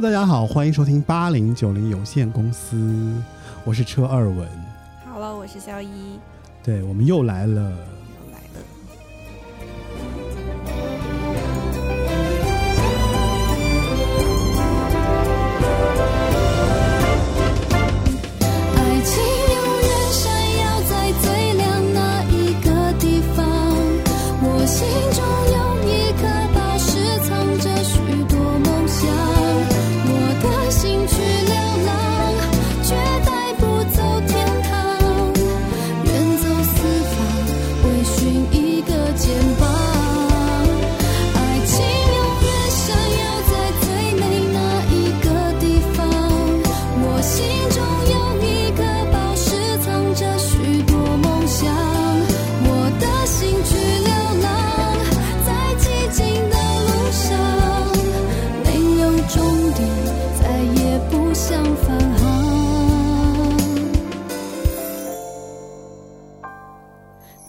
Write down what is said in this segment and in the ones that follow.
Hello，大家好，欢迎收听八零九零有限公司，我是车二文。Hello，我是肖一，对，我们又来了。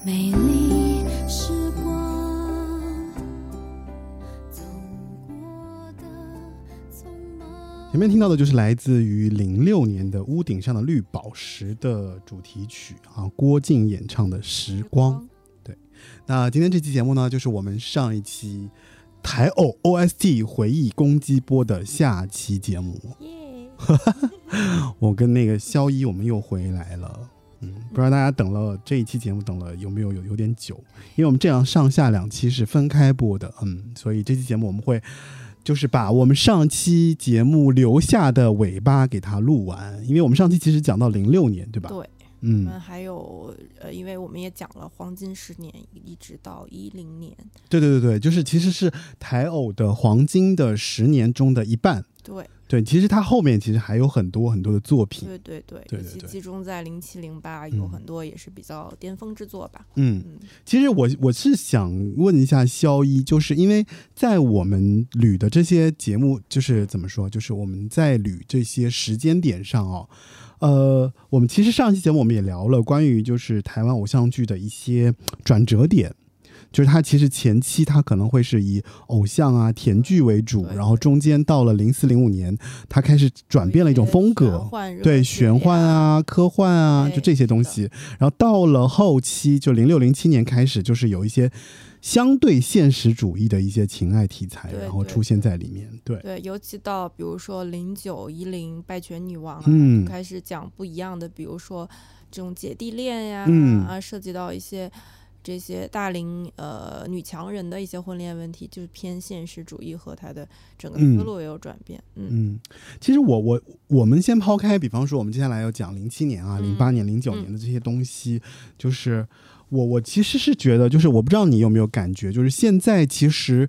美丽时光，走过的匆忙。前面听到的就是来自于零六年的《屋顶上的绿宝石》的主题曲啊，郭靖演唱的《时光》。对那今天这期节目呢，就是我们上一期台偶 OST 回忆攻击波的下期节目。耶！我跟那个肖一，我们又回来了。嗯，不知道大家等了这一期节目等了有没有有有点久，因为我们这样上下两期是分开播的，嗯，所以这期节目我们会就是把我们上期节目留下的尾巴给它录完，因为我们上期其实讲到零六年，对吧？对，我嗯们，还有呃，因为我们也讲了黄金十年，一直到一零年。对对对对，就是其实是台偶的黄金的十年中的一半。对，对，其实他后面其实还有很多很多的作品。对对对，对对对尤其集中在零七零八，嗯有很多也是比较巅峰之作吧。嗯，嗯，其实我我是想问一下肖一，就是因为在我们捋的这些节目，就是怎么说，就是我们在捋这些时间点上哦，呃，我们其实上期节目我们也聊了关于就是台湾偶像剧的一些转折点。就是他其实前期他可能会是以偶像啊甜剧为主，然后中间到了零四零五年，他开始转变了一种风格，对玄幻，啊、科幻啊，就这些东西。然后到了后期，就零六零七年开始，就是有一些相对现实主义的一些情爱题材，然后出现在里面。对，对，尤其到比如说零九一零拜权女王啊，嗯。开始讲不一样的，比如说这种姐弟恋呀，嗯。啊，涉及到一些这些大龄呃女强人的一些婚恋问题，就是偏现实主义和他的整个嗯思路也有转变。嗯嗯，其实我我我们先抛开，比方说我们接下来要讲零七年啊、嗯零八年、零九年的这些东西，就是我我其实是觉得，就是我不知道你有没有感觉，就是现在其实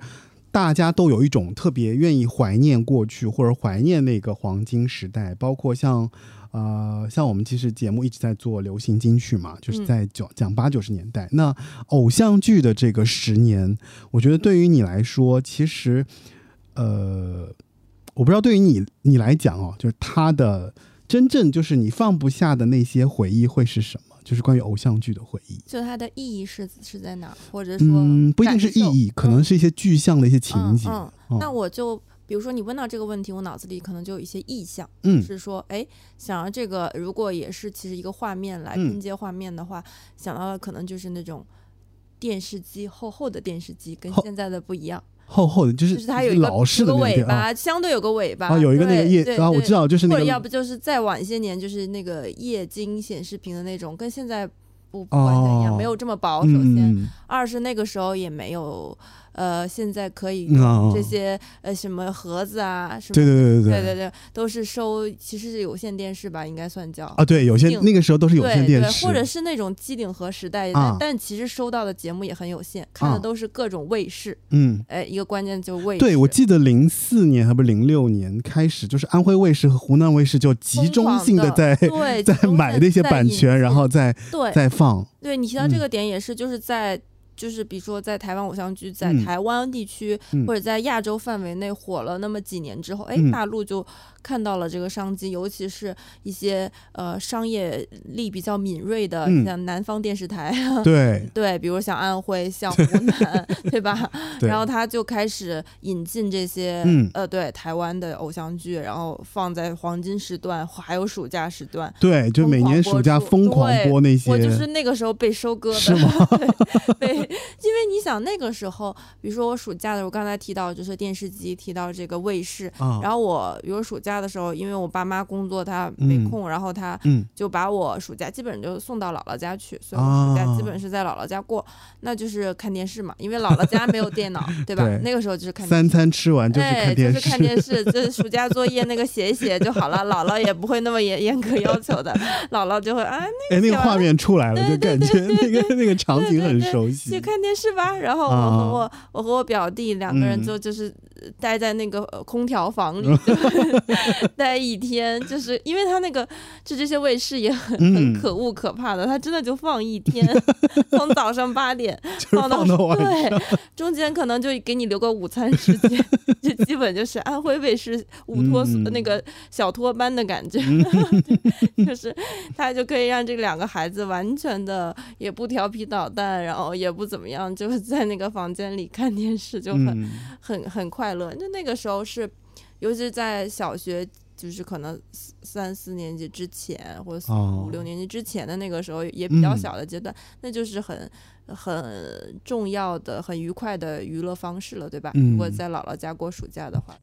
大家都有一种特别愿意怀念过去或者怀念那个黄金时代，包括像。呃，像我们其实节目一直在做流行金曲嘛，就是嗯在九讲八九十年代。那偶像剧的这个十年，我觉得对于你来说，其实呃，我不知道对于你你来讲哦，就是他的真正就是你放不下的那些回忆会是什么？就是关于偶像剧的回忆。就它的意义是是在哪儿，或者说嗯，不一定是意义，可能是一些具象的一些情景。嗯嗯哦那我就比如说你问到这个问题，我脑子里可能就有一些意象，嗯是说，哎，想到这个，如果也是其实一个画面来嗯拼接画面的话，想到的可能就是那种电视机厚厚的电视机，跟现在的不一样，厚厚的，就是就是它有一个老式的有个尾巴，相对有个尾巴，啊，有一个那个液对啊，我知。道，就是那对或者要不就是再晚一些年，就是那个液晶显示屏的那种，跟现在不不完全一样，哦没有这么薄。首先，嗯二是那个时候也没有，呃，现在可以这些呃什么盒子啊，什么对对对对对对对，都是收，其实是有线电视吧，应该算叫。啊，对，有些那个时候都是有线对对，电视，或者是那种机顶盒时代，啊但但其实收到的节目也很有限，看啊的都是各种卫视。嗯。哎，一个关键就是卫视。对，我记得零四年还不是零六年开始，就是安徽卫视和湖南卫视就集中性的在对 在买那些版权，然后再对再放。对你提到这嗯个点也是，就是在。就是比如说，在台湾偶像剧在嗯台湾地区、嗯或者在亚洲范围内火了那么几年之后，哎、嗯大陆就看到了这个商机，尤其是一些呃商业力比较敏锐的，嗯像南方电视台，对 对，比如像安徽、像湖南，对吧？对，然后他就开始引进这些，嗯呃，对台湾的偶像剧，然后放在黄金时段，还有暑假时段。对，就每年暑假疯狂播那些，我就是那个时候被收割的，是吗？对，被，因为你想那个时候，比如说我暑假的时候，我刚才提到就是电视机，提到这个卫视，啊，然后我比如暑假的时候，因为我爸妈工作他没嗯空，然后他嗯就把我暑假基本就送到姥姥家去，所以我暑假啊基本是在姥姥家过，那就是看电视嘛，因为姥姥家没有电脑，对吧？对那个时候就是看电三。餐吃完就是哎，看电视，就是看电视，就是暑假作业那个写一写就好了，姥姥也不会那么严严格要求的，姥姥就会啊，哎，那个画面出来了，就感觉那个那个场景很熟 去。看电视吧。然后我啊。和我、我和我表弟两个人嗯。就就是呃待在那个呃空调房里，就待一天，就是因为他那个就这些卫视也很很嗯，可恶可怕的，他真的就放一天，从早上八点 放到对，中间可能就给你留个午餐时间，就基本就是安徽卫视午托、嗯那个小托班的感觉，就是他就可以让这两个孩子完全的也不调皮捣蛋，然后也不怎么样，就是在那个房间里看电视就很、嗯很很快乐。就那个时候是，尤其是在小学。就是可能三四年级之前，或者五六年级之前的那个时候，也比较嗯小的阶段，那就是很很重要的、很愉快的娱乐方式了，对吧？如果嗯在姥姥家过暑假的话，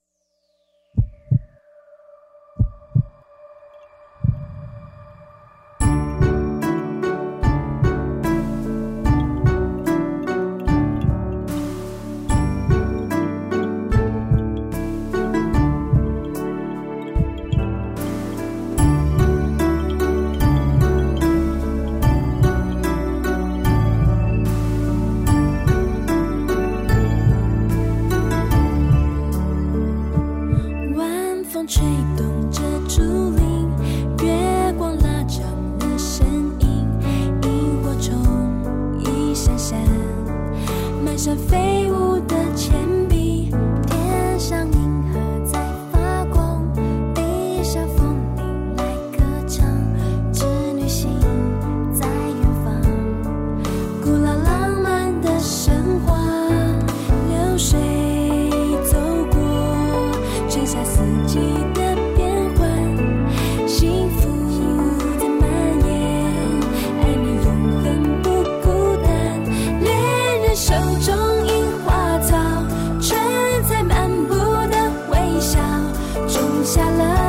下了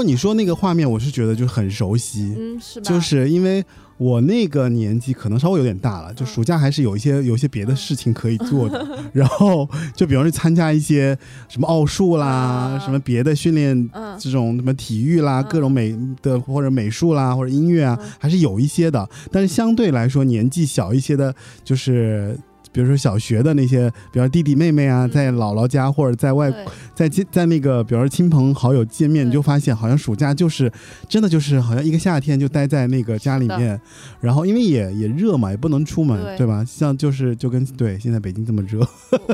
过你说那个画面，我是觉得就很熟悉，嗯，是吧？就是因为我那个年纪可能稍微有点大了，就暑假还是有一些有一些别的事情可以做的，然后就比方说参加一些什么奥数啦，啊。什么别的训练嗯这种什么体育啦，嗯。各种美的或者美术啦或者音乐啊，嗯。还是有一些的。但是相对来说，年纪小一些的，就是比如说小学的那些，比如说弟弟妹妹啊，嗯在姥姥家或者在外在在那个，比如说亲朋好友见面，你就发现好像暑假就是真的就是好像一个夏天就待在那个家里面，然后因为也也热嘛，也不能出门，对对吧？像就是就跟对现在北京这么热，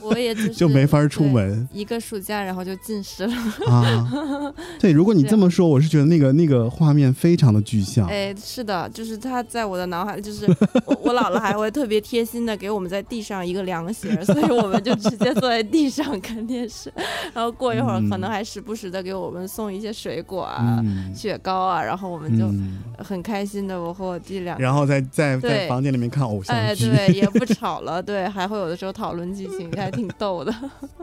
我我也 就没法出门一个暑假，然后就近视了。啊。对，如果你这么说，我是觉得那个那个画面非常的具象。哎，是的，就是他在我的脑海，就是我 我姥姥还会特别贴心的给我们在地上一个凉席儿，所以我们就直接坐在地上看电视，然后过一会儿可能还时不时的给我们送一些水果啊、嗯雪糕啊，然后我们就嗯，很开心的，我和我弟俩。然后在在在房间里面看偶像哎，剧，对，也不吵了，对，还会有的时候讨论剧情，还挺逗的。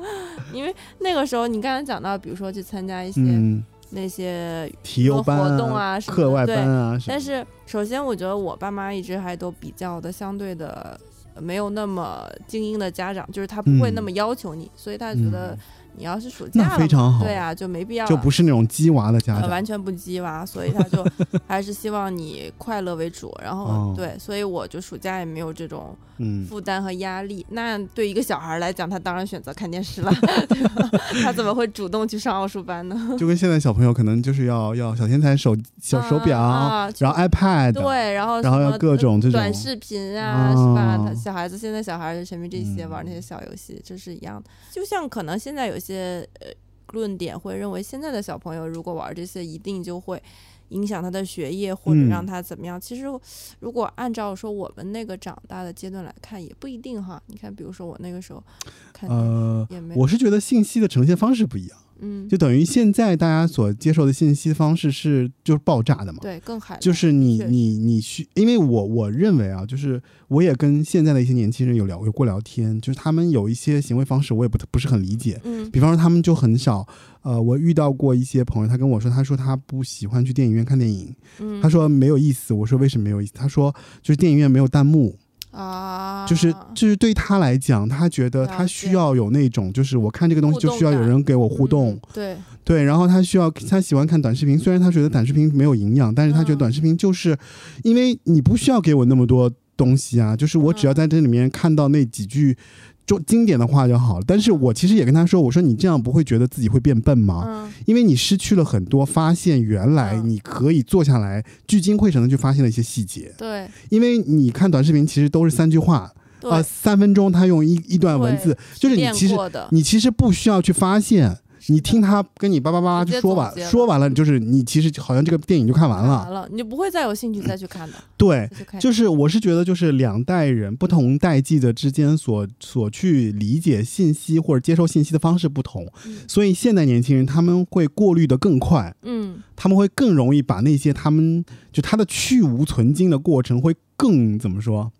因为那个时候你刚才讲到，比如说去参加一些嗯，那些体育活动啊课外对班啊，但是首先，我觉得我爸妈一直还都比较的相对的呃没有那么精英的家长，就是他不会嗯那么要求你，所以他觉得嗯你要是暑假那了，非常好对啊，就没必要就不是那种鸡娃的家呃长，完全不鸡娃，所以他就 还是希望你快乐为主。然后、哦对，所以我就暑假也没有这种嗯，负担和压力。那对一个小孩来讲，他当然选择看电视了，对吧？他怎么会主动去上奥数班呢？就跟现在小朋友可能就是要要小天才手小手表，啊然后 iPad，对，然后然后要各种这种短视频啊，是吧？哦他小孩子现在小孩子沉迷这些，嗯玩那些小游戏，这是一样的。就像可能现在有些呃论点会认为，现在的小朋友如果玩这些，一定就会影响他的学业，或者嗯让他怎么样。其实如果按照说我们那个长大的阶段来看，也不一定哈。你看，比如说我那个时候看呃，也没，我是觉得信息的呈现方式不一样，嗯，就等于现在大家所接受的信息方式是就是爆炸的嘛。对更海，就是你你你需，因为我我认为啊，就是我也跟现在的一些年轻人有聊有过聊天，就是他们有一些行为方式我也不不是很理解，嗯。比方说他们就很少，呃，我遇到过一些朋友，他跟我说，他说他不喜欢去电影院看电影，嗯，他说没有意思，我说为什么没有意思？他说就是电影院没有弹幕，啊，就是就是对他来讲，他觉得他需要有那种，就是我看这个东西就需要有人给我互动嗯，对，对，然后他需要他喜欢看短视频，虽然他觉得短视频没有营养，但是他觉得嗯。短视频就是，因为你不需要给我那么多东西啊，就是我只要嗯。在这里面看到那几句。就经典的话就好了，但是我其实也跟他说，我说你这样不会觉得自己会变笨吗？嗯。因为你失去了很多发现原来嗯。你可以坐下来聚精会神的去发现的一些细节。对。因为你看短视频其实都是三句话对。啊、三分钟他用一一段文字，就是你其实，你其实不需要去发现，你听他跟你叭叭叭直接就说完总结，了。说完了，就是你其实好像这个电影就看完了。完了，你就不会再有兴趣再去看的，对。就是我是觉得，就是两代人不同代际的之间所所去理解信息或者接受信息的方式不同，嗯。所以现代年轻人他们会过滤的更快，嗯，他们会更容易把那些他们就他的去无存精的过程会更怎么说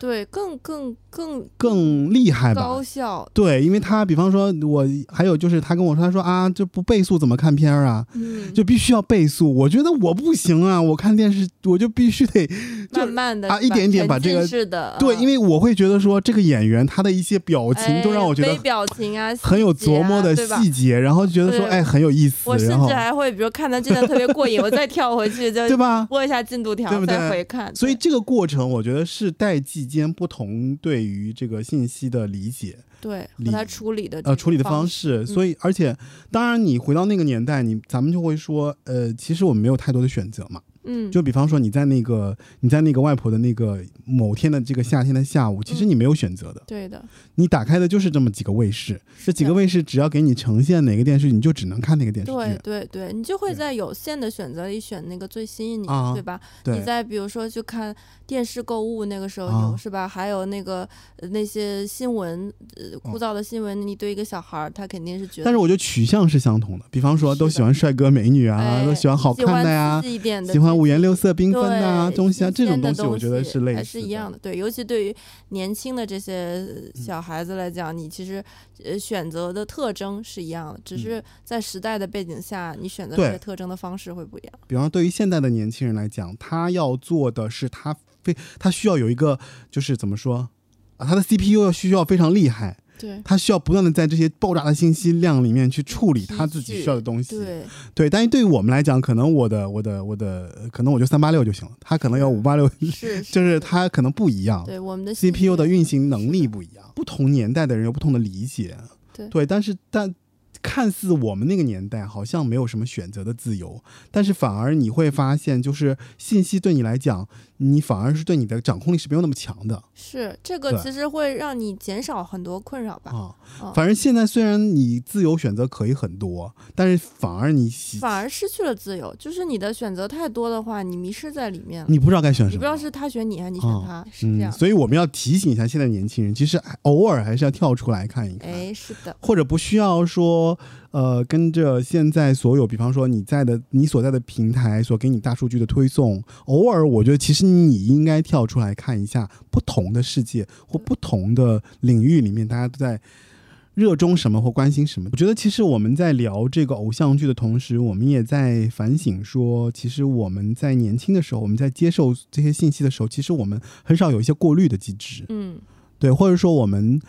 对，更更更更厉害吧高？效，对，因为他比方说，我还有就是他跟我说，他说啊，就不倍速怎么看片儿啊？嗯，就必须要倍速。我觉得我不行啊，我看电视我就必须得 慢慢的啊一点点把这个是的，对，因为为我会觉得说这个演员他的一些表情都让我觉得微表情啊，很有琢磨的细节然后觉得说哎很有意思我，甚至还会，比如看他真的特别过瘾，我再跳回去就 对吧？拨一下进度条，对不对再回看。所以这个过程，我觉得是代际间不同对于这个信息的理解，对，理和他处理的呃，处理的方方式。嗯所以，而且，当然，你回到那个年代，你咱们就会说，呃，其实我们没有太多的选择嘛。嗯，就比方说，你在那个你在那个外婆的那个某天的这个夏天的下午，其实嗯你没有选择的，对的，你打开的就是这么几个卫视，这几个卫视只要给你呈现哪个电视剧，你就只能看那个电视对剧。对对，你就会在有限的选择里选那个最吸引你的，啊对吧？对。你再比如说去看电视购物，那个时候有、啊是吧？还有那个、呃那些新闻，呃，枯哦。燥的新闻，你对一个小孩儿，他肯定是觉得但是我觉得取向是相同的，比方说都喜欢帅哥美女啊，哎都喜欢好看的呀喜欢五颜六色缤纷呐啊东西啊，这种东西我觉得是类似还是一样的。对，尤其对于年轻的这些小孩子来讲，你其实呃选择的特征是一样的，只是在时代的背景下，你选择这些特征的方式会不一样。比方说，对于现在的年轻人来讲，他要做的是他非他需要有一个就是怎么说啊，他的 CPU 要需要非常厉害，对。他需要不断的在这些爆炸的信息量里面去处理他自己需要的东西。对，对，但是对于我们来讲，可能我的我的我的呃可能我就三八六就行了，他可能要五八六，是，就是他可能不一样。对我们的 CPU 的运行能力不一样，不同年代的人有不同的理解。对但是但看似我们那个年代好像没有什么选择的自由，但是反而你会发现，就是信息对你来讲，你反而是对你的掌控力是没有那么强的是这个，其实会让你减少很多困扰吧。啊。嗯反正现在虽然你自由选择可以很多，但是反而你反而失去了自由，就是你的选择太多的话，你迷失在里面了。你不知道该选什么，你不知道是他选你还是你选啊他，是这样嗯，。所以我们要提醒一下现在年轻人，其实偶尔还是要跳出来看一看。哎，是的，或者不需要说，呃，跟着现在所有，比方说你在的你所在的平台所给你大数据的推送，偶尔我觉得其实你应该跳出来看一下不同的世界或不同的领域里面，大家都在。热衷什么或关心什么？我觉得其实我们在聊这个偶像剧的同时，我们也在反省说，其实我们在年轻的时候，我们在接受这些信息的时候，其实我们很少有一些过滤的机制。嗯，对，或者说我们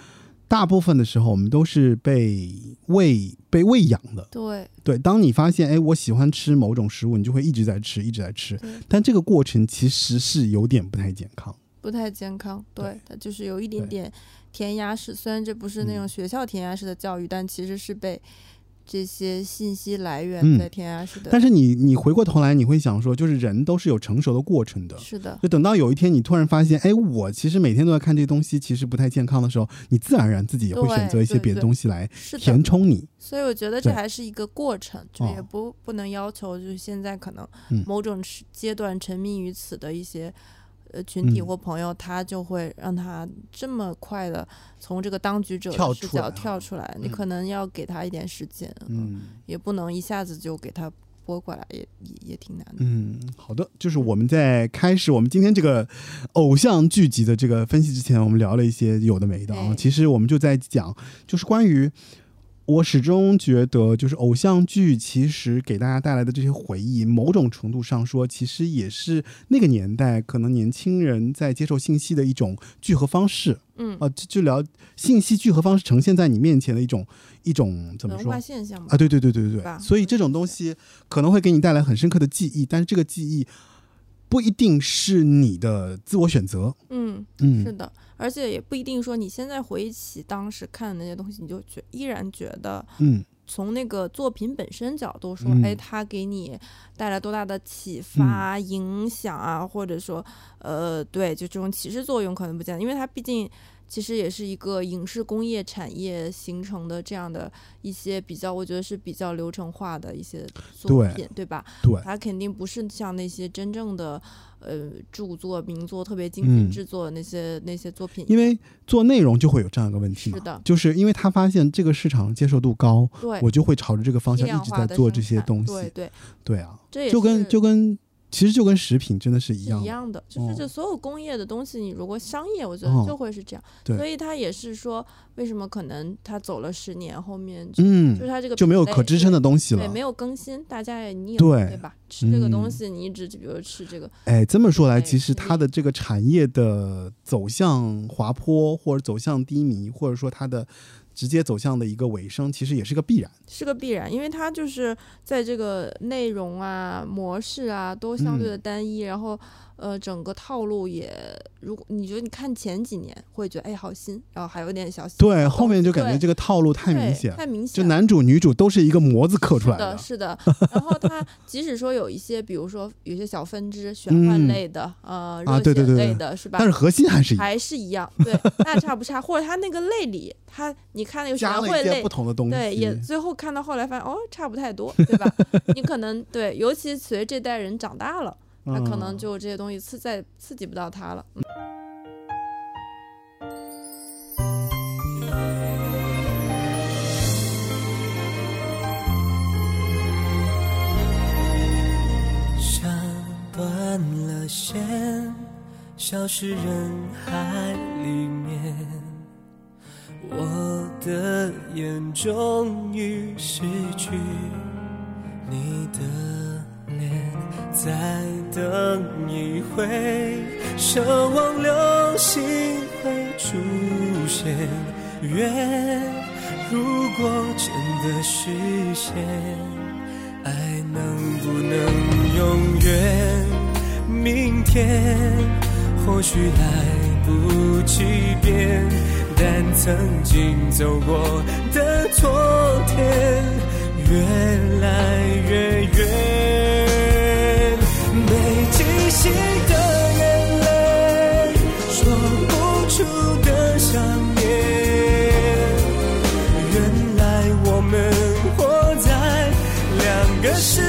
大部分的时候，我们都是被喂被喂养的。对对，当你发现，哎，我喜欢吃某种食物，你就会一直在吃，一直在吃。但这个过程其实是有点不太健康。不太健康。对对，它就是有一点点填鸭式，虽然这不是那种嗯学校填鸭式的教育，但其实是被这些信息来源嗯在填鸭式的。但是你你回过头来，你会想说，就是人都是有成熟的过程的。是的，就等到有一天你突然发现，哎，我其实每天都在看这些东西，其实不太健康的时候，你自然而然自己也会选择一些别的东西来填。充你。所以我觉得这还是一个过程，就也哦不不能要求就是现在可能嗯某种时阶段沉迷于此的一些呃群体嗯或朋友，他就会让他这么快的从这个当局者的视角跳出来。你嗯可能要给他一点时间，嗯。也不能一下子就给他拨过来，也也也挺难的。嗯，好的，就是我们在开始我们今天这个偶像剧集的这个分析之前，我们聊了一些有的没的啊。哎其实我们就在讲，就是关于我始终觉得，就是偶像剧其实给大家带来的这些回忆，某种程度上说，其实也是那个年代可能年轻人在接受信息的一种聚合方式嗯，啊，就就聊信息聚合方式呈现在你面前的一种一种怎么说文化？现象嘛啊，，对对对对对对，所以这种东西可能会给你带来很深刻的记忆，但是这个记忆不一定是你的自我选择。嗯，嗯，是的，而且也不一定说你现在回忆起当时看的那些东西，你就觉依然觉得嗯。从那个作品本身角度说，嗯。哎，它给你带来多大的启发、影响啊，或者说，呃，对，就这种启示作用可能不见得，因为它毕竟其实也是一个影视工业产业形成的这样的一些比较，我觉得是比较流程化的一些作品，对吧？对，它肯定不是像那些真正的呃著作、名作特别精嗯品制作的那些、那些作品，因为做内容就会有这样一个问题嘛，是的就是因为他发现这个市场接受度高，对我就会朝着这个方向一直在做这些东西。对对，对啊，这也就跟是就跟其实就跟食品真的是一样的。一样的，就是哦这所有工业的东西，你如果商业，我觉哦得就会是这样。对所以它也是说，为什么可能它走了十年，后面就,、嗯就是，它这个就没有可支撑的东西，了对，。没有更新，大家也腻了，对对吧？吃这个东嗯西，你一直比如吃这个，哎，这么说来，哎其实它的这个产业的走向滑坡，或者走向低迷，或者说它的直接走向的一个尾声，其实也是个必然。是个必然，因为它就是在这个内容啊、模式啊都相对嗯的单一，然后呃，整个套路也，如果你觉得你看前几年会觉得哎好新，然后还有点小新对，后面就感觉这个套路太明显，太明显就。男主女主都是一个模子刻出来是的，是的。然后他即使说有一些，比如说有些小分支，玄幻嗯类的，呃，啊热血对对对对类的，是吧？但是核心还是一样还是一样，对，大差不差。或者他那个类里，他你看那个玄加了幻类不，同的东西，对，也最后看到后来发现哦，差不太多，对吧？你可能对，尤其随着这代人长大了，他可能嗯就这些东西刺再刺激不到他了。嗯像断了线，消失人海里面。我的眼终于失去你的脸，再等一回，奢望流星会出现。愿如果真的实现。爱能不能永远？明天或许来不及变，但曾经走过的昨天越来越远。没记性的眼泪，说不出的想念。原来我们活在两个世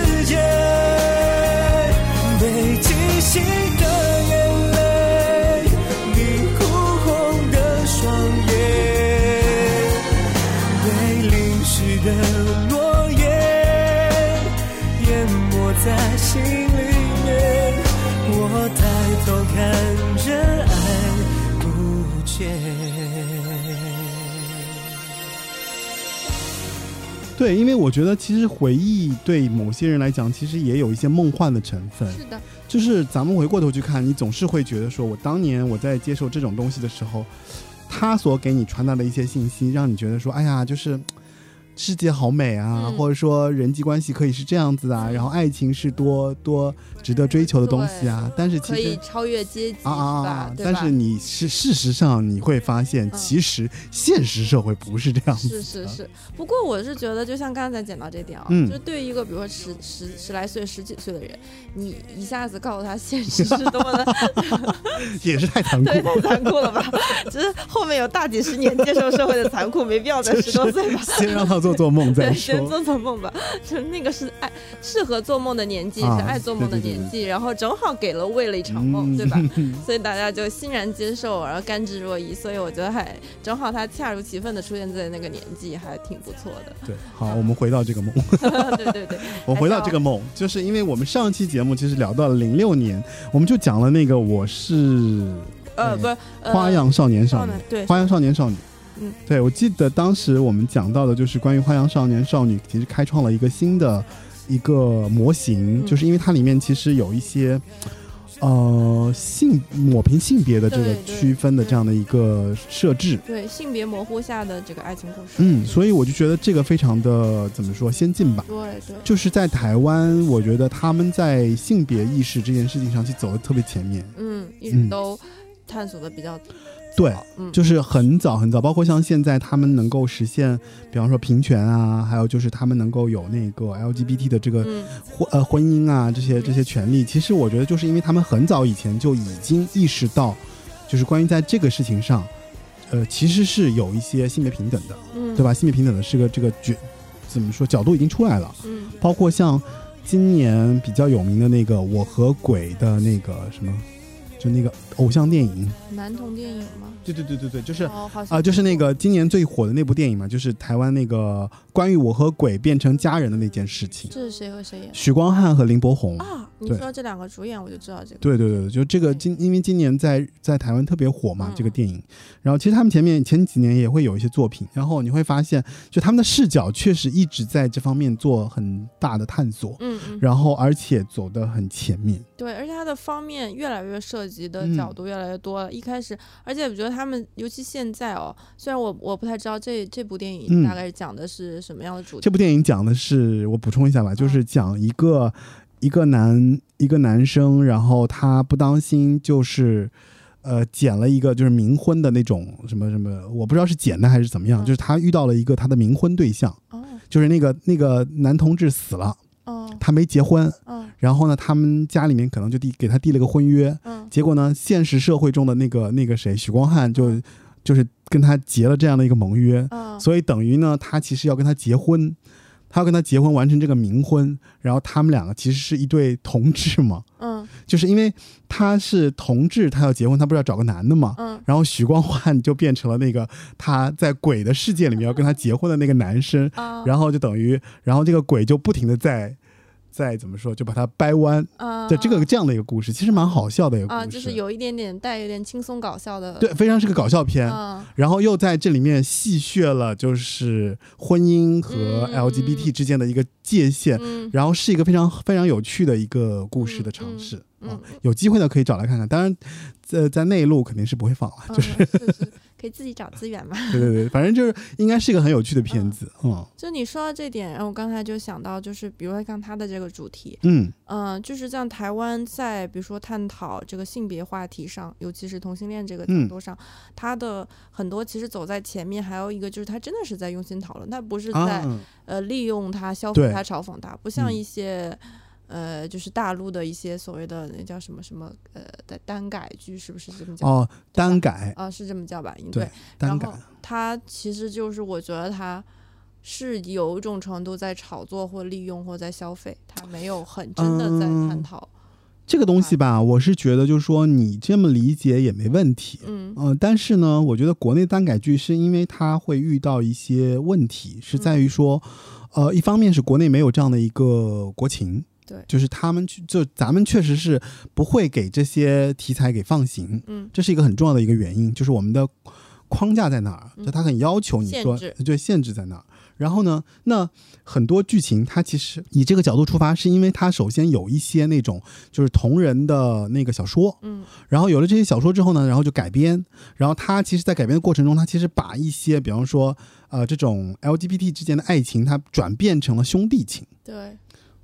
对，因为我觉得其实回忆对某些人来讲，其实也有一些梦幻的成分。是的，就是咱们回过头去看，你总是会觉得说，我当年我在接受这种东西的时候，他所给你传达的一些信息，让你觉得说，哎呀，就是世界好美啊，嗯或者说人际关系可以是这样子啊，然后爱情是多多值得追求的东西啊。但是其实可以超越阶级，啊！但是你是事实上你会发现，嗯其实现实社会不是这样子的。是是是，不过我是觉得，就像刚才讲到这点啊，嗯就是对于一个比如说十十十来岁、十几岁的人，你一下子告诉他现实是多么的 也是太残酷，了。太残酷了吧？只是后面有大几十年接受社会的残酷，没必要在十多岁吧。先让他做做梦再对，说先。做做梦吧。就那个是爱适合做梦的年纪，啊是爱做梦的对对对年纪，然后正好给了为了一场梦，嗯对吧？所以大家就欣然接受，然后甘之若饴。所以我觉得还正好他恰如其分的出现在那个年纪，还挺不错的。对，好，我们回到这个梦。对 对对，我回到这个梦，就是因为我们上期节目其实聊到了零六年，我们就讲了那个我是呃，不是呃花样少年少女，，对，花样少年少女。嗯，对，我记得当时我们讲到的就是关于花样少年少女，其实开创了一个新的一个模型，嗯。就是因为它里面其实有一些。呃，性抹平性别的这个区分的这样的一个设置，对性别模糊下的这个爱情故事。嗯，所以我就觉得这个非常的怎么说先进吧，对对，就是在台湾，我觉得他们在性别意识这件事情上去走的特别前面，嗯，一嗯。直都探索的比较对，就是很早很早，包括像现在他们能够实现，比方说平权啊，还有就是他们能够有那个 LGBT 的这个嗯。婚呃婚姻啊这些这些权利，其实我觉得就是因为他们很早以前就已经意识到，就是关于在这个事情上，呃，其实是有一些性别平等的，嗯，对吧？性别平等的是个这个角怎么说角度已经出来了，嗯。包括像今年比较有名的那个《我和鬼》的那个什么，就那个偶像电影，男童电影吗？对对对对对，就是哦，好像啊、就是那个今年最火的那部电影嘛，就是台湾那个关于我和鬼变成家人的那件事情，这是谁和谁演许光汉和林柏宏。啊？你说这两个主演，我就知道这个。对对对，就这个今因为今年在在台湾特别火嘛，嗯这个电影。然后其实他们前面前几年也会有一些作品，然后你会发现，就他们的视角确实一直在这方面做很大的探索，嗯嗯，然后而且走得很前面。对，而且它的方面越来越涉及的嗯角度越来越多了。一开始，而且我觉得他们，尤其现在哦，虽然我我不太知道这这部电影嗯大概是讲的是什么样的主题，这部电影讲的是，我补充一下吧，就是讲一个一个男一个男生，然后他不当心就是。呃，捡了一个就是冥婚的那种什么什么，我不知道是捡的还是怎么样，嗯就是他遇到了一个他的冥婚对象，哦就是那个那个男同志死了，哦他没结婚，嗯。然后呢，他们家里面可能就递给他递了个婚约，嗯。结果呢，现实社会中的那个那个谁，许光汉就就是跟他结了这样的一个盟约，嗯，所以等于呢，他其实要跟他结婚，他要跟他结婚，完成这个冥婚，然后他们两个其实是一对同志嘛，嗯。就是因为他是同志，他要结婚，他不是要找个男的嘛，嗯。然后许光汉就变成了那个他在鬼的世界里面要跟他结婚的那个男生，啊，然后就等于，然后这个鬼就不停的在在怎么说，就把它掰弯，啊。就这个这样的一个故事，其实蛮好笑的一个故事，啊，就是有一点点带有点轻松搞笑的，对，非常是个搞笑片。嗯。然后又在这里面戏谑了，就是婚姻和嗯 LGBT 之间的一个界限，嗯。然后是一个非常非常有趣的一个故事的尝试、嗯。啊嗯。有机会呢可以找来看看，当然，在在内陆肯定是不会放了，嗯就是可以自己找资源嘛。对对对，反正就是应该是一个很有趣的片子，嗯。就你说到这点，然后我刚才就想到，就是比如说像他的这个主题，嗯。嗯、就是像台湾在比如说探讨这个性别话题上，尤其是同性恋这个角嗯。度上，他的很多其实走在前面，还有一个就是他真的是在用心讨论，他不是在、啊，呃利用他、消费他、嘲讽他，不像嗯一些。呃，就是大陆的一些所谓的那叫什么什么呃的单改剧，是不是这么叫？哦，单改啊，是这么叫吧？应对单改然后，他其实就是我觉得它是有一种程度在炒作或利用或在消费，它没有很真的在探嗯讨。这个东西吧，我是觉得就是说你这么理解也没问题。嗯嗯、但是呢，我觉得国内单改剧是因为它会遇到一些问题，是在于说，呃，一方面是国内没有这样的一个国情，对。就是他们去，就咱们确实是不会给这些题材给放行，嗯。这是一个很重要的一个原因，就是我们的框架在那儿，嗯。就他很要求你说，限对，限制在那儿。然后呢，那很多剧情它其实以这个角度出发，是因为它首先有一些那种就是同人的那个小说，嗯。然后有了这些小说之后呢，然后就改编，然后它其实，在改编的过程中，它其实把一些，比方说，呃，这种 LGBT 之间的爱情，它转变成了兄弟情，对，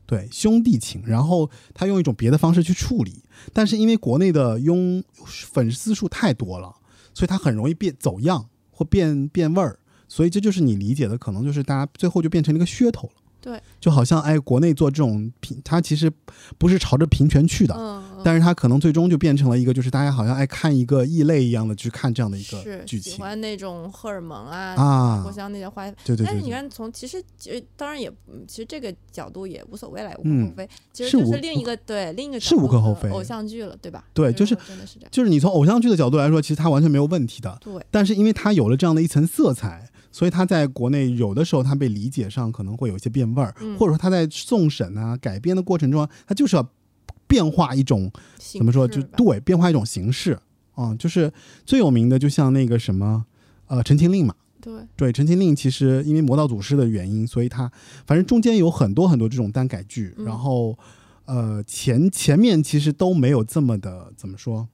对兄弟情，然后他用一种别的方式去处理，但是因为国内的拥粉丝数太多了，所以他很容易变走样或变变味儿，所以这就是你理解的，可能就是大家最后就变成了一个噱头了。对，就好像哎，国内做这种平，它其实不是朝着平权去的，嗯，但是它可能最终就变成了一个，就是大家好像爱看一个异类一样的去看这样的一个剧情喜欢那种荷尔蒙啊，啊互，相那些花。对对对对，但是你看，从其实其实当然也，嗯其实这个角度也无所谓了，无可嗯厚非。其实是无就是另一个对另一个是无可厚非偶像剧了，对吧？对就是真的是这样。就是你从偶像剧的角度来说，其实它完全没有问题的，对，但是因为它有了这样的一层色彩，所以它在国内有的时候它被理解上可能会有一些变味儿，嗯或者说它在送审啊改编的过程中啊，它就是要变化一种怎么说，就对变化一种形式。啊、就是最有名的，就像那个什么呃《陈情令》嘛。对，对《陈情令》，其实因为魔道祖师的原因，所以它反正中间有很多很多这种单改剧，嗯。然后呃前前面其实都没有这么的怎么说，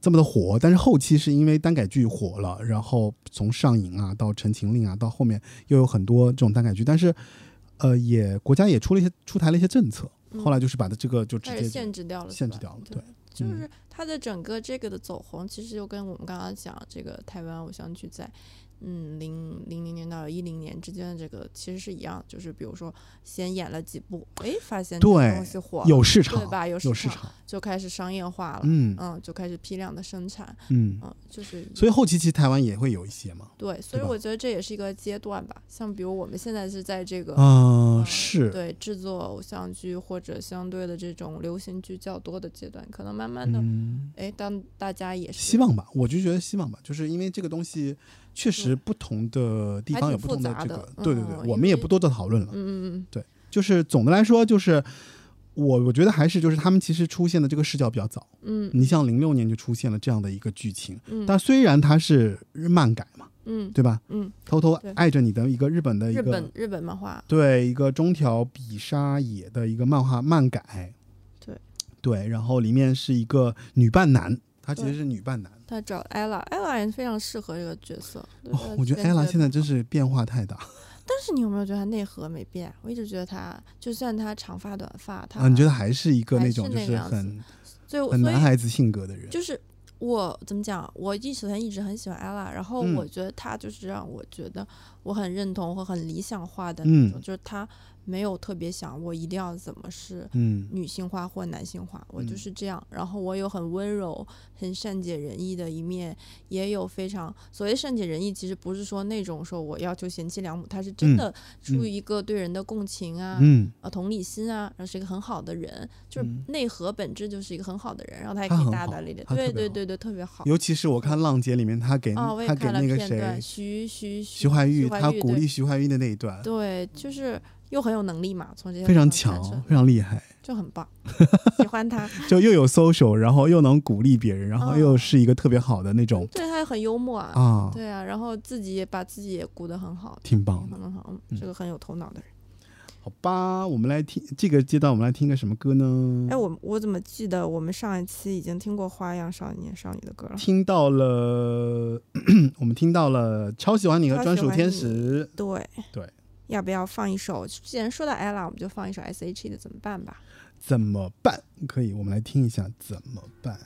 这么的火，但是后期是因为单改剧火了，然后从上影啊到《陈情令》啊，到后面又有很多这种单改剧，但是呃也国家也出了一些出台了一些政策，嗯后来就是把它这个就直接限制掉了，限制掉了，对。对。就是它的整个这个的走红，其实就跟我们刚刚讲这个台湾偶像剧在嗯零零零年到一零年之间的这个其实是一样，就是比如说先演了几部，哎，发现这个对东西火，有市场对吧？有有市场，场，就开始商业化了，嗯嗯，就开始批量的生产，嗯，嗯，就是所以后期其实台湾也会有一些嘛，对，所以我觉得这也是一个阶段吧。像比如我们现在是在这个嗯、呃是，对制作偶像剧或者相对的这种流行剧较多的阶段，可能慢慢的，嗯。哎，当大家也是希望吧，我就觉得希望吧，就是因为这个东西确实不同的地方有不同的这个，对对对，我们也不多做讨论了。嗯嗯嗯，就是总的来说，就是我我觉得还是就是他们其实出现的这个视角比较早，嗯。你像零六年就出现了这样的一个剧情，嗯，但虽然它是日漫改嘛，嗯对吧？嗯，偷偷爱着你的一个日本的一个日本日本漫画，对一个中条比沙野的一个漫画漫改，对。对，然后里面是一个女扮男，她其实是女扮男。他找 ella，ella 也非常适合这个角色。哦，我觉得 ella 现在真是变化太大。但是你有没有觉得他内核没变？我一直觉得他，就算他长发短发，他啊，你觉得还是一个那种就是很所以我所以很男孩子性格的人，就是我怎么讲？我一首先一直很喜欢 ella，然后嗯我觉得她就是让我觉得我很认同或很理想化的那种，嗯就是他没有特别想我一定要怎么是嗯女性化或男性化，我就嗯是这样。然后我有很温柔、很善解人意的一面，也有非常所谓善解人意，其实不是说那种说我要求贤妻良母，他是真嗯的出嗯于一个对人的共情啊。同理心啊，然后是一个很好的人，就是嗯内核本质就是一个很好的人，然后他也可以大大咧咧，对对对对，特别好。尤其是我看《浪姐》里面，他给哦，我也他给看了那个谁片段，徐徐徐怀钰，他鼓励徐怀钰的那一段，对，就是又很有能力嘛，从这些非常强，非常厉害，就很棒，喜欢他。就又有 social，然后又能鼓励别人，然后又哦是一个特别好的那种对，他也很幽默啊，啊，对啊，然后自己也把自己也鼓得很好，挺棒的。很好，嗯嗯是个很有头脑的人。好吧，我们来听这个阶段，我们来听个什么歌呢？哎，我我怎么记得我们上一期已经听过《花样少年少女》的歌了？听到了，我们听到了《超喜欢你》和《专属天使》。对对，要不要放一首？既然说到 ella，我们就放一首 S.H.E 的《怎么办》吧。怎么办？可以，我们来听一下怎么办。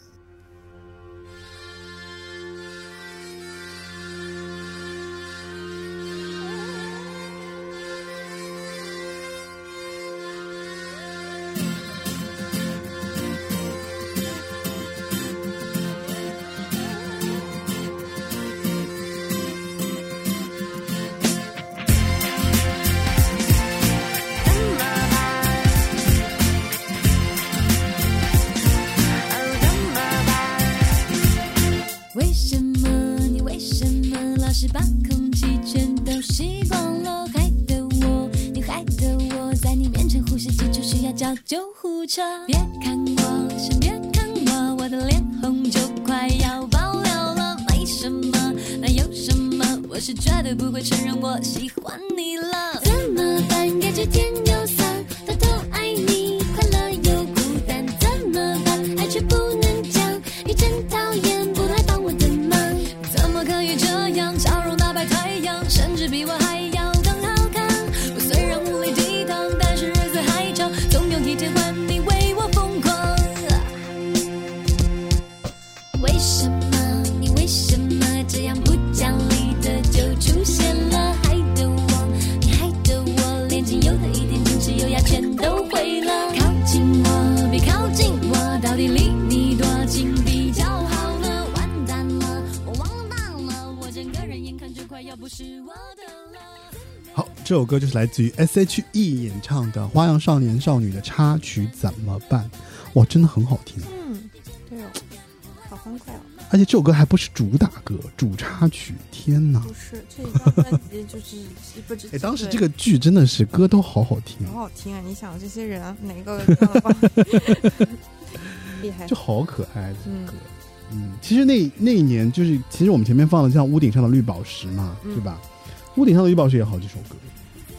这首歌就是来自于 S.H.E 演唱的《花样少年少女》的插曲，怎么办？哇，真的很好听，嗯，对哦，好欢快哦。而且这首歌还不是主打歌，主插曲。天哪！不是这一张专辑就是不知 哎，当时这个剧真的是歌都好好听，好好听啊！你想这些人啊哪个？厉害就，好可爱这首嗯歌。嗯，其实那那一年就是，其实我们前面放的像《屋顶上的绿宝石》嘛，嗯对吧？屋顶上的绿宝石也好几首歌，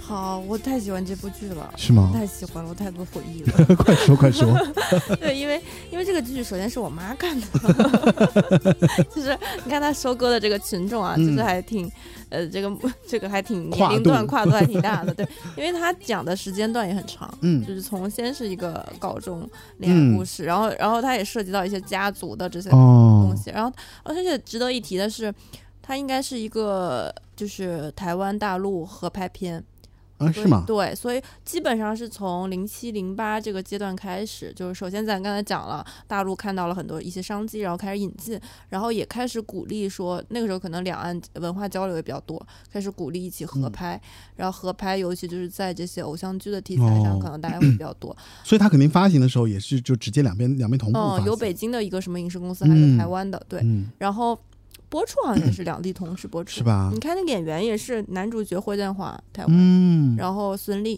好，我太喜欢这部剧了。是吗？太喜欢了，我太多回忆了。快 说快说！对，因为因为这个剧首先是我妈看的，就是你看她收割的这个群众啊，嗯就是还挺，呃，这个这个还挺年龄段跨度还挺大的，对，因为他讲的时间段也很长，嗯就是从先是一个高中恋爱故事，然后然后他也涉及到一些家族的这些哦东，西，然后而且值得一提的是，它应该是一个就是台湾大陆合拍片，啊，是吗？对，所以基本上是从零七零八这个阶段开始，就是首先咱刚才讲了，大陆看到了很多一些商机，然后开始引进，然后也开始鼓励说，那个时候可能两岸文化交流也比较多，开始鼓励一起合嗯拍，然后合拍尤其就是在这些偶像剧的题材上，哦可能大家会比较多。所以他肯定发行的时候也是就直接两边两边同步嗯，有北京的一个什么影视公司，还嗯有台湾的，对，嗯，然后播出好像也是两地同时 播出，是吧你？看那个演员也是男主角霍建华，台湾。嗯，然后孙俪，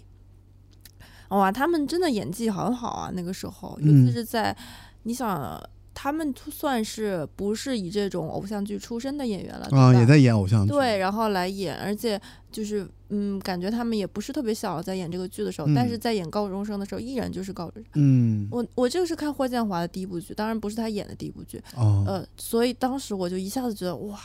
哇，他们真的演技很好啊！那个时候，尤嗯其是在、你想，他们算是不是以这种偶像剧出身的演员了，啊，吧也在演偶像剧。对，然后来演，而且就是嗯，感觉他们也不是特别小，在演这个剧的时候，但嗯是在演高中生的时候，依然就是高中生。嗯，我我这个是看霍建华的第一部剧，当然不是他演的第一部剧，哦，呃，所以当时我就一下子觉得哇，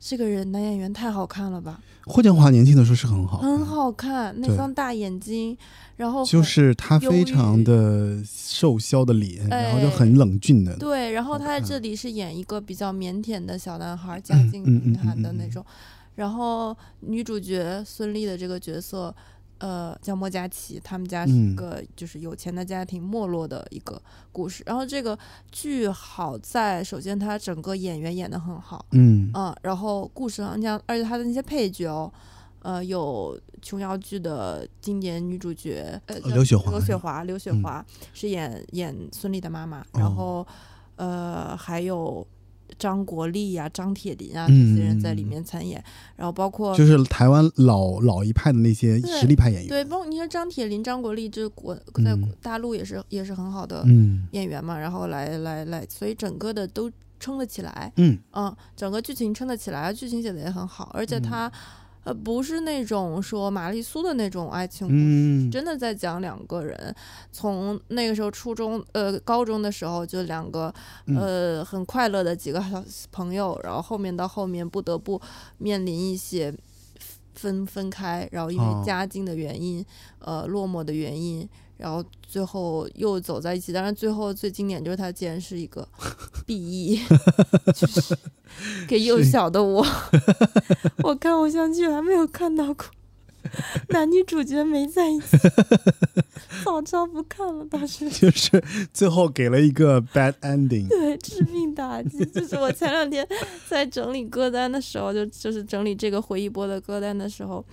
这个人男演员太好看了吧，霍建华年轻的时候是很好，很好看，那双大眼睛，然后就是他非常的瘦削的脸，哎然后就很冷峻的，对，然后他在这里是演一个比较腼腆的小男孩，家嗯境贫寒的那种。然后女主角孙俪的这个角色，呃，叫莫佳琪，他们家是一嗯。个就是有钱的家庭没落的一个故事。然后这个剧好在，首先它整个演员演得很好，嗯。嗯，然后故事上讲，而且他的那些配角哦，呃，有琼瑶剧的经典女主角，呃，刘雪华刘雪华，刘雪嗯。华是演演孙俪的妈妈，哦。然后呃，还有张国立呀、张铁林啊嗯这些人在里面参演，然后包括就是台湾老老一派的那些实力派演员，对，包括你说张铁林、张国立，这国在嗯。大陆也是也是很好的嗯。演员嘛，然后来来来，所以整个的都撑得起来。嗯。嗯，整个剧情撑得起来，剧情写的也很好，而且嗯。它、呃不是那种说玛丽苏的那种爱情故事，嗯，真的在讲两个人。从那个时候初中呃高中的时候就两个嗯。呃很快乐的几个小朋友，然后后面到后面不得不面临一些分分开，然后因哦。为家境的原因，呃落寞的原因。然后最后又走在一起，当然最后最经典就是他竟然是一个 B E，就是 给幼小的我，我看偶像剧还没有看到过男女主角没在一起，早知道不看了，当时就是最后给了一个 bad ending，对致命打击。就是我前两天在整理歌单的时候，就就是整理这个回忆播的歌单的时候，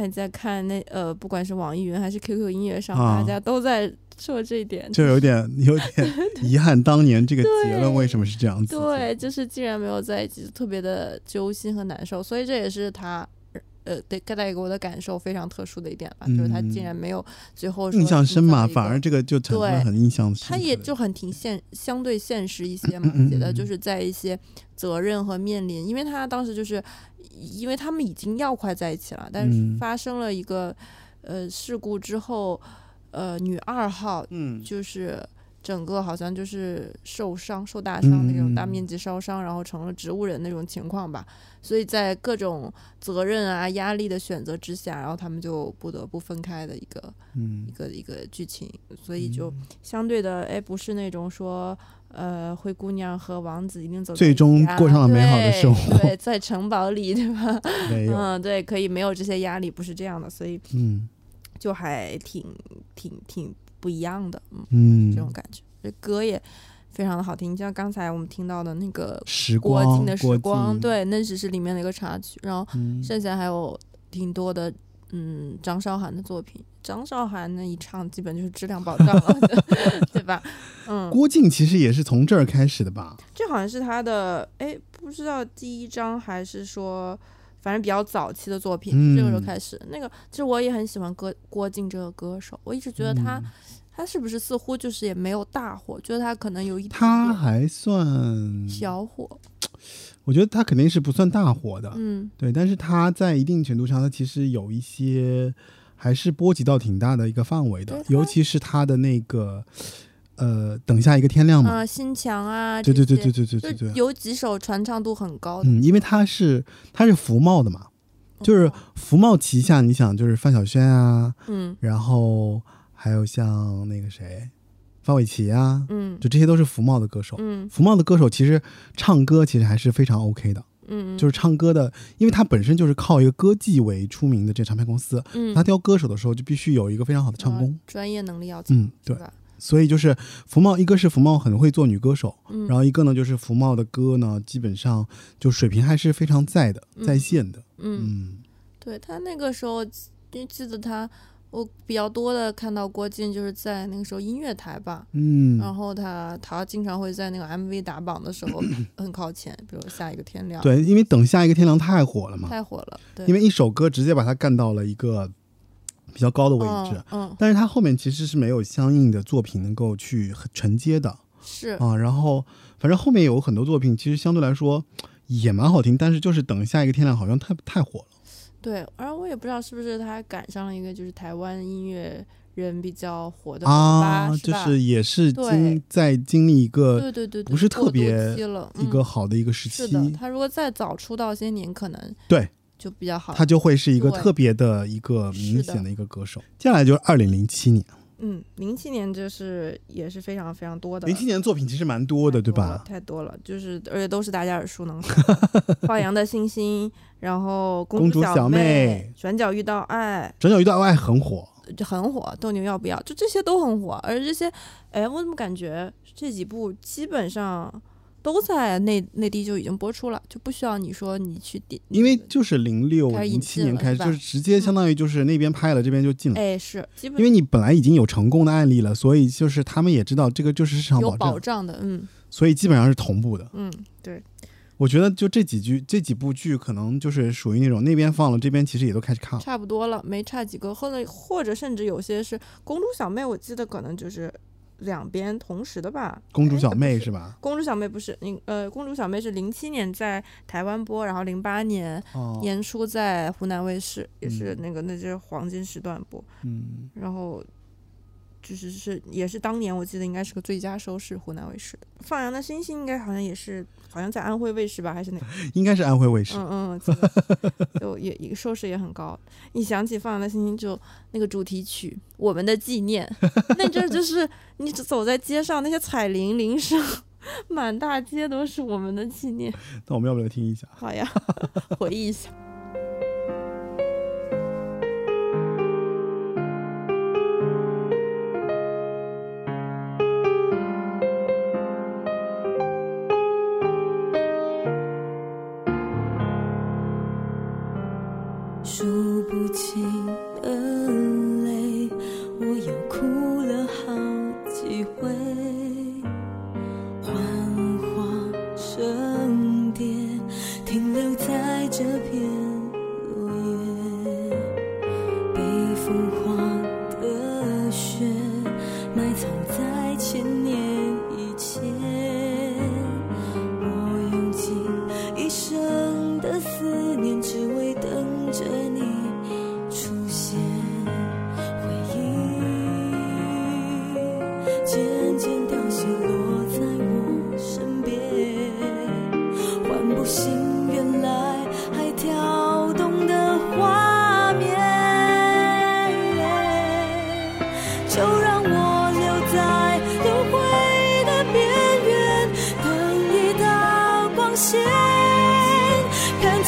还在看那呃，不管是网易云还是 QQ 音乐上，啊大家都在说这一点，就有点 有点遗憾，当年这个结论为什么是这样子？对，就是竟然没有在一起，就特别的揪心和难受。所以这也是他。呃，对，带给我的感受非常特殊的一点吧，就是他竟然没有最后说印象深嘛，反而这个就产生了对很印象深。他也就很挺现相对现实一些嘛嗯嗯，嗯写的嗯。就是在一些责任和面临，因为他当时就是因为他们已经要快在一起了，但是嗯。发生了一个呃事故之后，呃，女二号嗯。就是整个好像就是受伤、受大伤那种大嗯。面积烧伤，然后成了植物人那种情况吧。所以在各种责任啊、压力的选择之下，然后他们就不得不分开的一个嗯。一个一个剧情，所以就相对的，哎，不是那种说，呃，灰姑娘和王子一定走在最终过上了美好的生活对，在城堡里，对吧？嗯，对，可以没有这些压力，不是这样的，所以嗯。就还挺挺挺不一样的，嗯，嗯，这种感觉，这歌也非常的好听，像刚才我们听到的那个时郭光靖的时光，对，那只是里面的一个插曲，然后嗯剩下还有挺多的，嗯，张韶涵的作品。张韶涵那一唱，基本就是质量保障了，对吧？嗯，郭靖其实也是从这儿开始的吧？这好像是他的，哎，不知道第一张还是说，反正比较早期的作品，嗯这个时候开始。那个其实我也很喜欢郭郭靖这个歌手，我一直觉得他、嗯他是不是似乎就是也没有大火，觉得他可能有一他还算，小火，我觉得他肯定是不算大火的，嗯。对，但是他在一定程度上，他其实有一些还是波及到挺大的一个范围的尤其是他的那个呃，等下一个天亮嘛，啊，心墙啊，对对对对对对对对，有几首传唱度很高的，嗯，因为他是他是福茂的嘛，就是哦福茂旗下，你想就是范晓萱啊，嗯然后还有像那个谁范玮琪啊，嗯就这些都是福茂的歌手。嗯福茂的歌手其实唱歌其实还是非常 OK 的，嗯，就是唱歌的，因为他本身就是靠一个歌技为出名的这唱片公司，嗯他挑歌手的时候就必须有一个非常好的唱功。专业能力要强，嗯，对？所以就是福茂，一个是福茂很会做女歌手，嗯，然后一个呢就是福茂的歌呢，基本上就水平还是非常在的，嗯在线的。嗯，嗯对他那个时候，就记得他，我比较多的看到郭靖就是在那个时候音乐台吧，嗯，然后他他经常会在那个 MV 打榜的时候 很靠前，比如下一个天亮，，对，因为等下一个天亮太火了嘛，太火了，对，因为一首歌直接把他干到了一个比较高的位置，嗯，嗯，但是他后面其实是没有相应的作品能够去承接的是，啊。然后反正后面有很多作品，其实相对来说也蛮好听，但是就是等下一个天亮好像太太火了。对，而我也不知道是不是他赶上了一个就是台湾音乐人比较火的啊，就是也是经在经历一个对对对对，不是特别期了，一个嗯好的一个时期，是的，他如果再早出道些年，可能对就比较好。他就会是一个特别的一个明显的一个歌手。接下来就是二零零七年，嗯，零七年就是也是非常非常多的，零七年作品其实蛮多的，对吧？太多了，就是而且都是大家耳熟能详，《放羊的星星》，然后《公主小小妹转角遇到爱转角遇到爱很火，》就很火，《斗牛要不要》就这些都很火，而这些，哎，我怎么感觉这几部基本上都在内内地就已经播出了，就不需要你说你去点，因为就是零六零七年开始，就是直接相当于就是那边拍了，这边就进了。哎是基本因为你本来已经有成功的案例了，所以就是他们也知道这个就是市场有保障的，嗯所以基本上是同步的。嗯，对，我觉得就这几剧这几部剧，可能就是属于那种那边放了，这边其实也都开始看了。差不多了，没差几个，后来或者甚至有些是公主小妹，我记得可能就是两边同时的吧。公主小妹是吧？公主小妹不是，嗯呃，公主小妹是零七年在台湾播，然后零八年哦，演出在湖南卫视，也是嗯那个那就是黄金时段播，嗯，然后就是是也是当年我记得应该是个最佳收视，湖南卫视的。放羊的星星应该好像也是，好像在安徽卫视吧，还是哪？应该是安徽卫视。嗯嗯，就也也收视也很高。一想起放羊的星星，就那个主题曲《我们的纪念》，那阵就是你走在街上，那些彩铃铃声，满大街都是我们的纪念。那我们要不要听一下？好呀，回忆一下。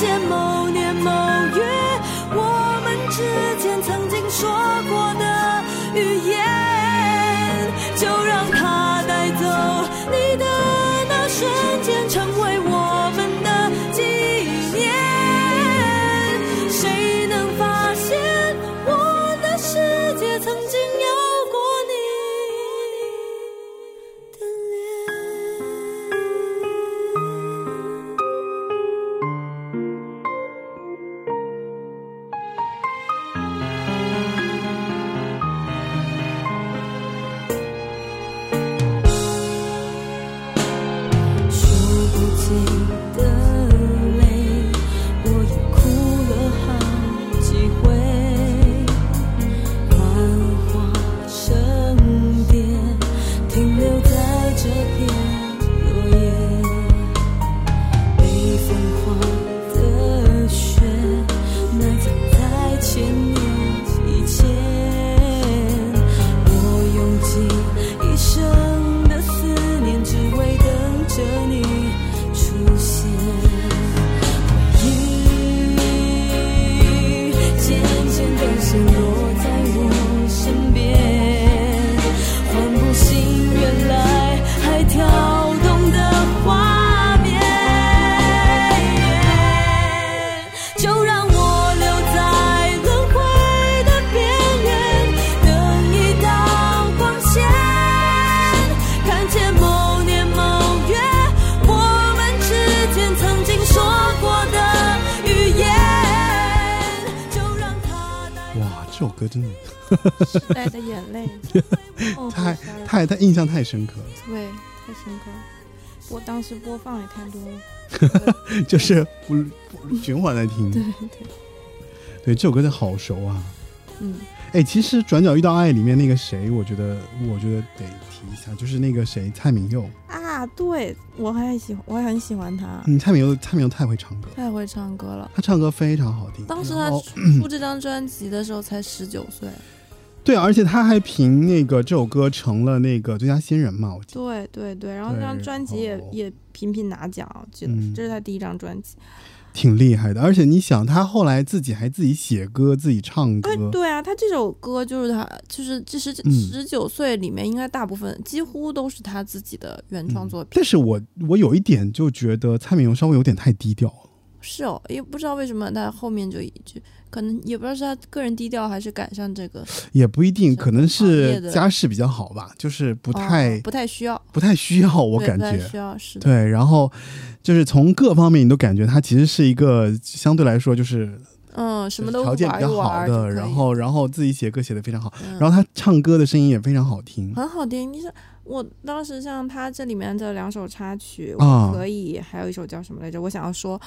睫毛象太深刻了，对，太深刻了。播当时播放也太多了，就是不不循环在听。对对，对，这首歌真的好熟啊！嗯，哎，其实《转角遇到爱》里面那个谁，我觉得我觉得得提一下，就是那个谁蔡明佑。啊，对我还喜欢，我还很喜欢他，嗯，蔡明佑蔡明佑太会唱歌，太会唱歌了。他唱歌非常好听。当时他出这张专辑的时候才十九岁，对，而且他还凭那个这首歌成了那个最佳新人嘛，我记得。对对对，然后这张专辑也也频频拿奖，我记得这是他第一张专辑。挺厉害的，而且你想，他后来自己还自己写歌，自己唱歌哎，，对啊，他这首歌就是他，就是这十嗯十九岁里面，应该大部分几乎都是他自己的原创作品。但是我我有一点就觉得蔡明佑稍微有点太低调了。是哦，也不知道为什么他后面就一句，可能也不知道是他个人低调，还是赶上这个也不一定，可能是家世比较好吧，就是不太、哦不太需要，不太需要，我感觉需要是的。对。然后就是从各方面你都感觉他其实是一个相对来说就是嗯，什么都条件比较好的，然后然后自己写歌写的非常好，嗯然后他唱歌的声音也非常好听。很好听。你是我当时像他这里面的两首插曲，啊。我可以，还有一首叫什么来着？我想要说，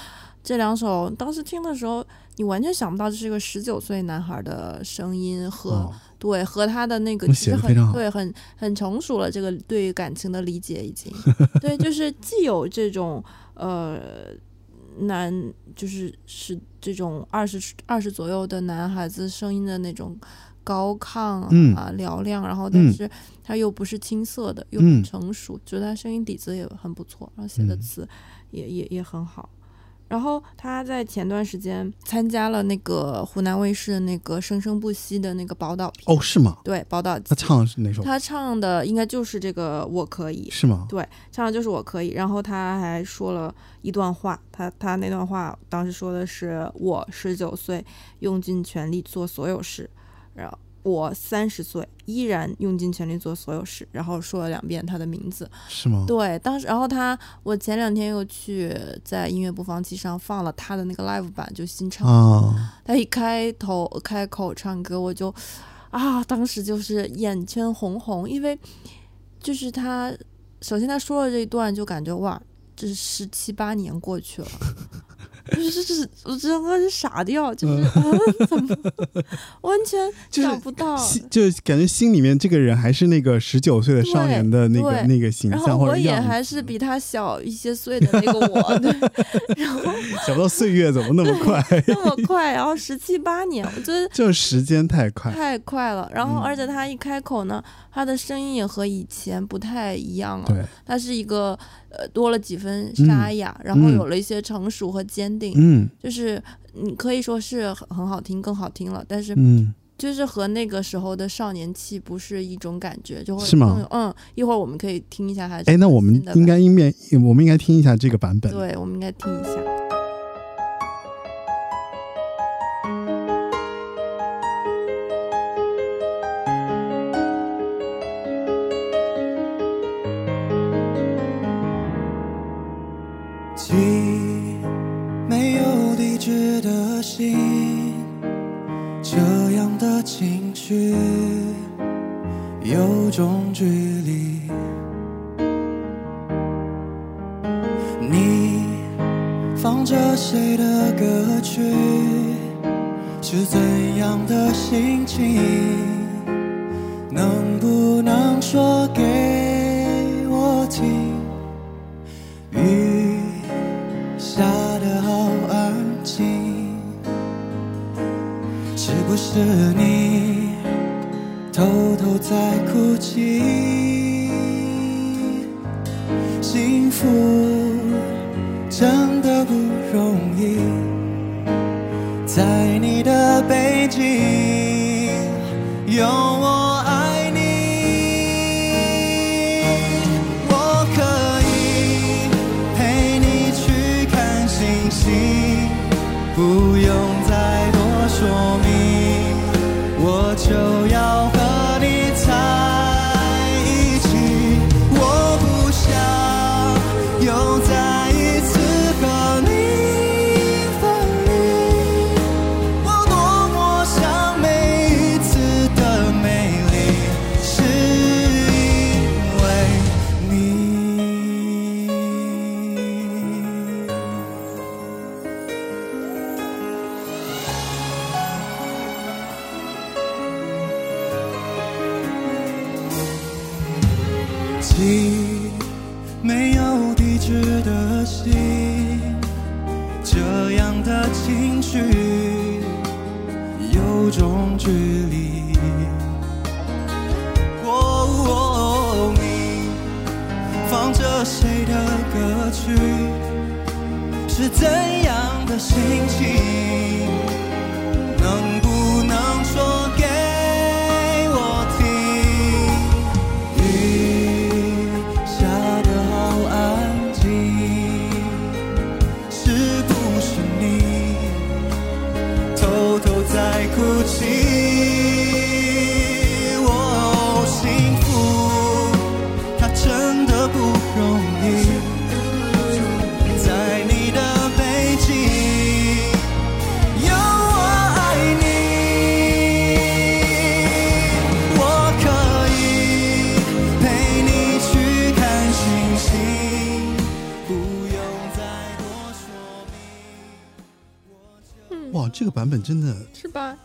这两首当时听的时候，你完全想不到这是一个十九岁男孩的声音和、哦，对和他的那个其实很对很很成熟了，这个对于感情的理解已经。对，就是既有这种呃男就是是这种二十二十左右的男孩子声音的那种高亢啊、嗯。嘹亮，然后但嗯是他又不是青涩的，又很嗯成熟，觉得他声音底子也很不错，然后写的嗯词也、也也很好。然后他在前段时间参加了那个湖南卫视的那个《生生不息》的那个宝岛片，哦，是吗？对宝岛他唱的是哪首？他唱的应该就是这个《我可以》，是吗？对，唱的就是我可以。然后他还说了一段话，他他那段话当时说的是我十九岁用尽全力做所有事，然后我三十岁依然用尽全力做所有事，然后说了两遍他的名字。是吗？对，当时然后他我前两天又去在音乐播放器上放了他的那个 live 版，就新唱。啊，他一开头开口唱歌，我就啊，当时就是眼圈红红，因为就是他首先他说了这一段，就感觉哇，这十七八年过去了。就是是，我整个是傻掉，就是、啊、怎么完全就是想不到。心就感觉心里面这个人还是那个十九岁的少年的那个那个形象然后我也，还是比他小一些岁的那个我，对，然后想不到岁月怎么那么快，那么快，然后十七八年，我觉得就时间太快。太快了。然后，嗯而且他一开口呢，他的声音也和以前不太一样了。对，他是一个呃多了几分沙哑，然后有了一些成熟和坚定，嗯就是你可以说是很很好听，更好听了。但是嗯，就是和那个时候的少年气不是一种感觉，就会是吗嗯，一会儿我们可以听一下还是。哎，那我们应该应面我们应该听一下这个版本。对，我们应该听一下。是怎样的心情？能不能说给我听？雨下得好安静，是不是你偷偷在哭泣？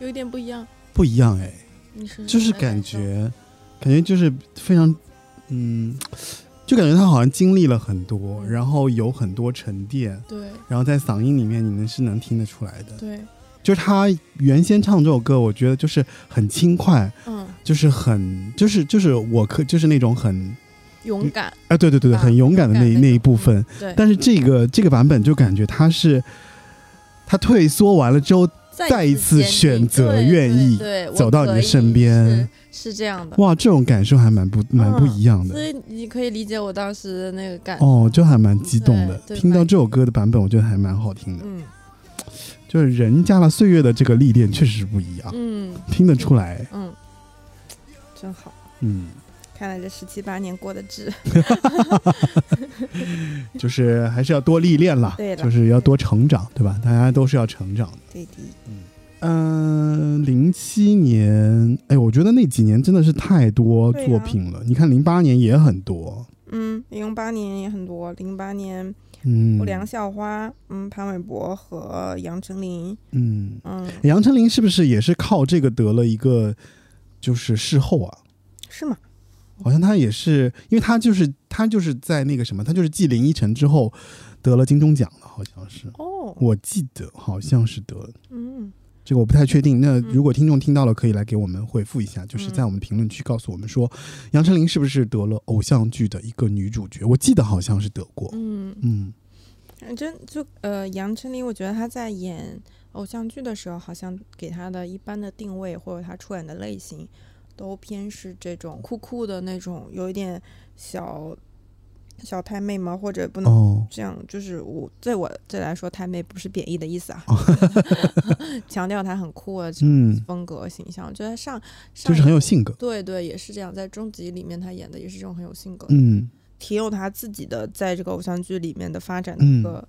有一点不一样。不一样哎，你是就是感觉，感觉就是非常，嗯，就感觉他好像经历了很多，然后有很多沉淀，对。然后在嗓音里面你们是能听得出来的。对，就是他原先唱这首歌，我觉得就是很轻快，嗯，就是很，就是就是我可就是那种很，勇敢，哎，对对对对，啊很勇敢的那勇敢那种那一部分。对，但是这个这个版本就感觉他是他退缩完了之后，再一次选择愿意走到你的身边是是这样的。哇，这种感受还蛮不蛮不一样的。所以你可以理解我当时的那个感哦，就还蛮激动的。听到这首歌的版本，我觉得还蛮好听的。嗯就是人加了岁月的这个历练，确实是不一样，嗯听得出来。嗯，真好。嗯，看来这十七八年过得值。就是还是要多历练了就是要多成长，对吧？大家都是要成长的。对的，嗯，零七年，哎，我觉得那几年真的是太多作品了。你看零八年也很多，嗯，零八年也很多，零八年嗯，不良校花，嗯，潘玮柏和杨丞琳，嗯，嗯，杨丞琳是不是也是靠这个得了一个就是事后啊？是吗？好像他也是，因为他就是他就是在那个什么，他就是继林依晨之后得了金钟奖的，好像是，哦，我记得好像是得了。嗯，这个我不太确定。那如果听众听到了，可以来给我们回复一下，就是嗯在我们评论区告诉我们说，杨丞琳是不是得了偶像剧的一个女主角？我记得好像是得过。嗯，嗯反正就呃，杨丞琳，我觉得她在演偶像剧的时候，好像给她的一般的定位或者她出演的类型，都偏是这种酷酷的那种，有一点小小太妹吗，或者不能哦，这样，就是我在我这来说，太妹不是贬义的意思啊，强调她很酷啊这种嗯，风格形象，我觉得上就是很有性格。对对，也是这样，在终极里面，她演的也是这种很有性格，嗯。挺有她自己的在这个偶像剧里面的发展的一嗯。个、呃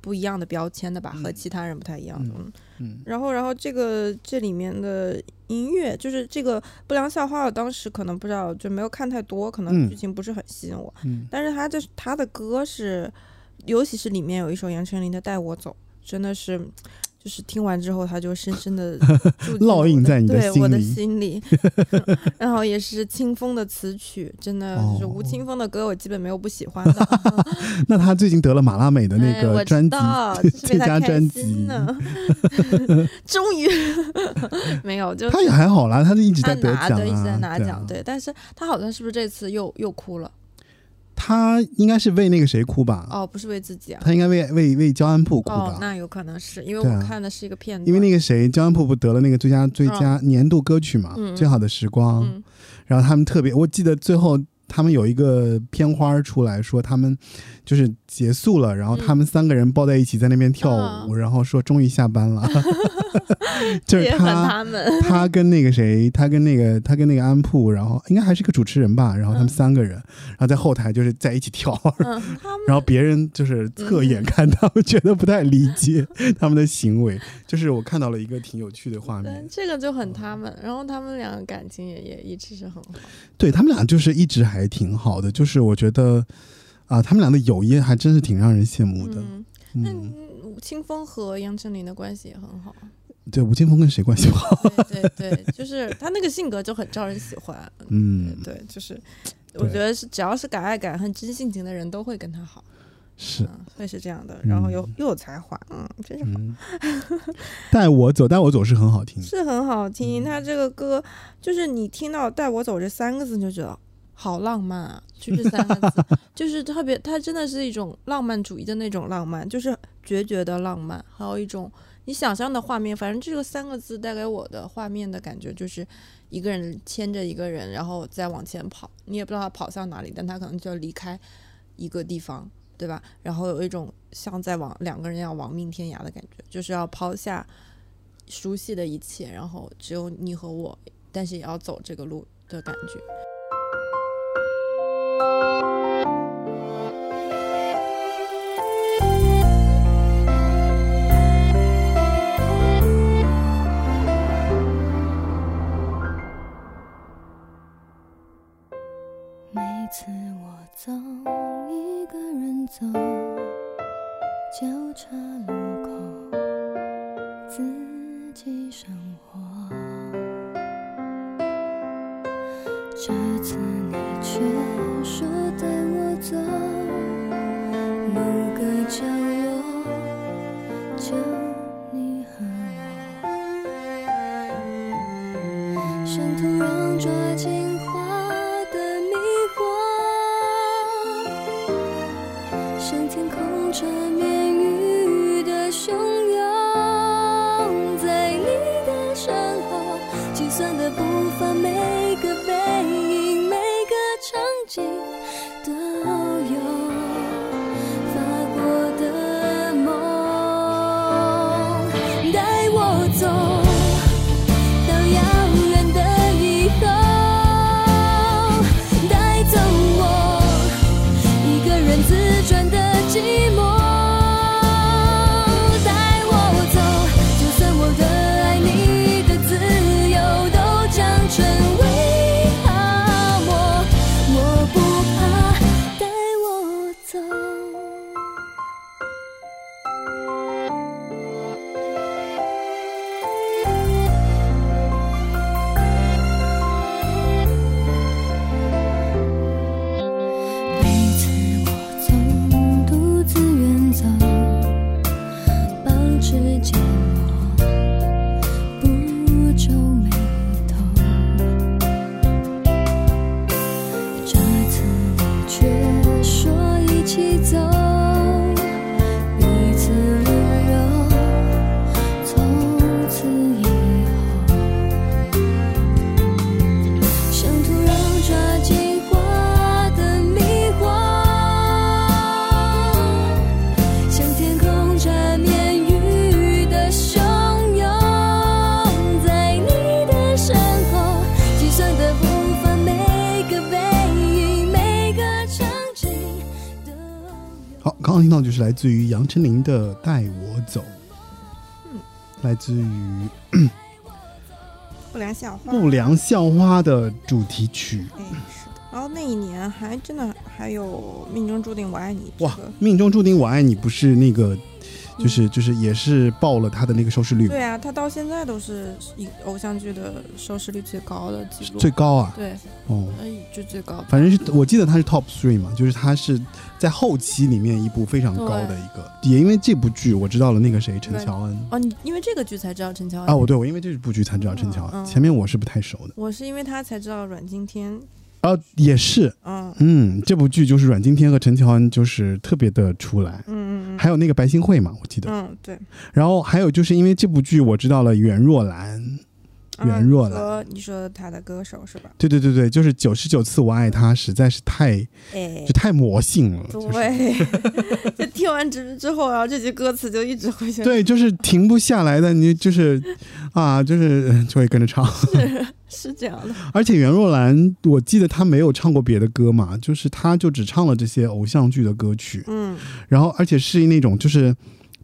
不一样的标签的吧，和嗯其他人不太一样。嗯嗯。嗯。然后，然后这个这里面的音乐，就是这个不良校花，我当时可能不知道，就没有看太多，可能嗯。剧情不是很吸引我。嗯，但是他这他的歌是，尤其是里面有一首杨丞琳的《带我走》，真的是，就是听完之后他就深深的 烙印在你的对我的心里。然后也是清风的词曲，真的就是吴哦青峰的歌，我基本没有不喜欢的。那他最近得了马拉美的那个专辑，最佳专辑心呢，终于没有就他也还好啦，他就一直在得奖拿对，一直在啊，拿奖。对，但是他好像是不是这次又又哭了？他应该是为那个谁哭吧？哦，不是为自己啊。他应该为为为焦安铺哭吧？哦，那有可能是因为我看的是一个片段，因为那个谁，焦安铺不得了那个最佳最佳年度歌曲嘛，嗯最好的时光。嗯然后他们特别，我记得最后他们有一个片花出来说，他们就是结束了，然后他们三个人抱在一起在那边跳舞，嗯。然后说终于下班了，就是他。他跟那个谁，他跟那个他跟那个安普，然后应该还是个主持人吧，然后他们嗯。三个人，然后在后台就是在一起跳，嗯，然后别人就是侧眼看他们，觉得不太理解 他们的行为。就是我看到了一个挺有趣的画面。嗯，这个就很他们，然后他们俩感情也也一直是很好，对他们俩就是一直还挺好的，就是我觉得啊，他们俩的友谊还真是挺让人羡慕的。嗯，那嗯，吴青峰和杨丞琳的关系也很好，对，吴青峰跟谁关系不好？对对对，就是他那个性格就很招人喜欢，嗯，对，就是我觉得是只要是敢爱敢恨、真性情的人都会跟他好，是，嗯，会是这样的，然后又嗯又有才华，嗯，真是好，嗯，带我走，带我走是很好听，是很好嗯听。他这个歌，就是你听到“带我走”这三个字，你就觉得好浪漫啊，就这三个字，就是特别，它真的是一种浪漫主义的那种浪漫，就是决绝的浪漫，还有一种你想象的画面。反正这个三个字带给我的画面的感觉，就是一个人牵着一个人，然后再往前跑，你也不知道他跑向哪里，但他可能就要离开一个地方。对吧？然后有一种像在往两个人要亡命天涯的感觉，就是要抛下熟悉的一切，然后只有你和我，但是也要走这个路的感觉。每次我走，一个人走，交叉路口，自己生活。这次你却说带我走，某个角落，自于杨丞琳的《带我走》，嗯来自于不良校花，不良校花的主题曲。哎，是的。然后那一年还真的还有命中注定我爱你这哇，，命中注定我爱你不是那个，就是就是也是爆了他的那个收视率对啊，他到现在都是一偶像剧的收视率最高的记录，最高啊，对，哦，哎，就最高。反正是我记得他是 top three 嘛，就是他是在后期里面一部非常高的一个，也因为这部剧我知道了那个谁陈乔恩哦，你因为这个剧才知道陈乔恩。啊，我对我因为这部剧才知道陈乔恩，前面我是不太熟的，我是因为他才知道阮经天，啊也是，嗯。嗯，这部剧就是阮经天和陈乔恩就是特别的出来，嗯嗯还有那个白新慧嘛，我记得，嗯，对，然后还有就是因为这部剧我知道了袁若兰，袁若兰兰，你说他的歌手是吧？对对对对，就是九十九次我爱他，实在是太哎。就，太魔性了，就是。对，就听完之之后，然后这句歌词就一直会想，对，就是停不下来的，你就是啊，就是呃 就会跟着唱。是是这样的，而且袁若兰，我记得她没有唱过别的歌嘛，就是她就只唱了这些偶像剧的歌曲，嗯，然后而且是那种就是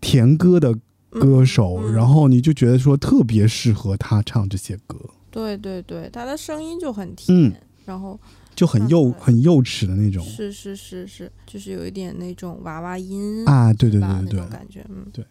甜歌的歌手，然后你就觉得说特别适合他唱这些歌，对对对，他的声音就很甜，嗯。然后就很幼很幼齿的那种。是是是是，就是有一点那种娃娃音啊，对对对对感觉，嗯。对。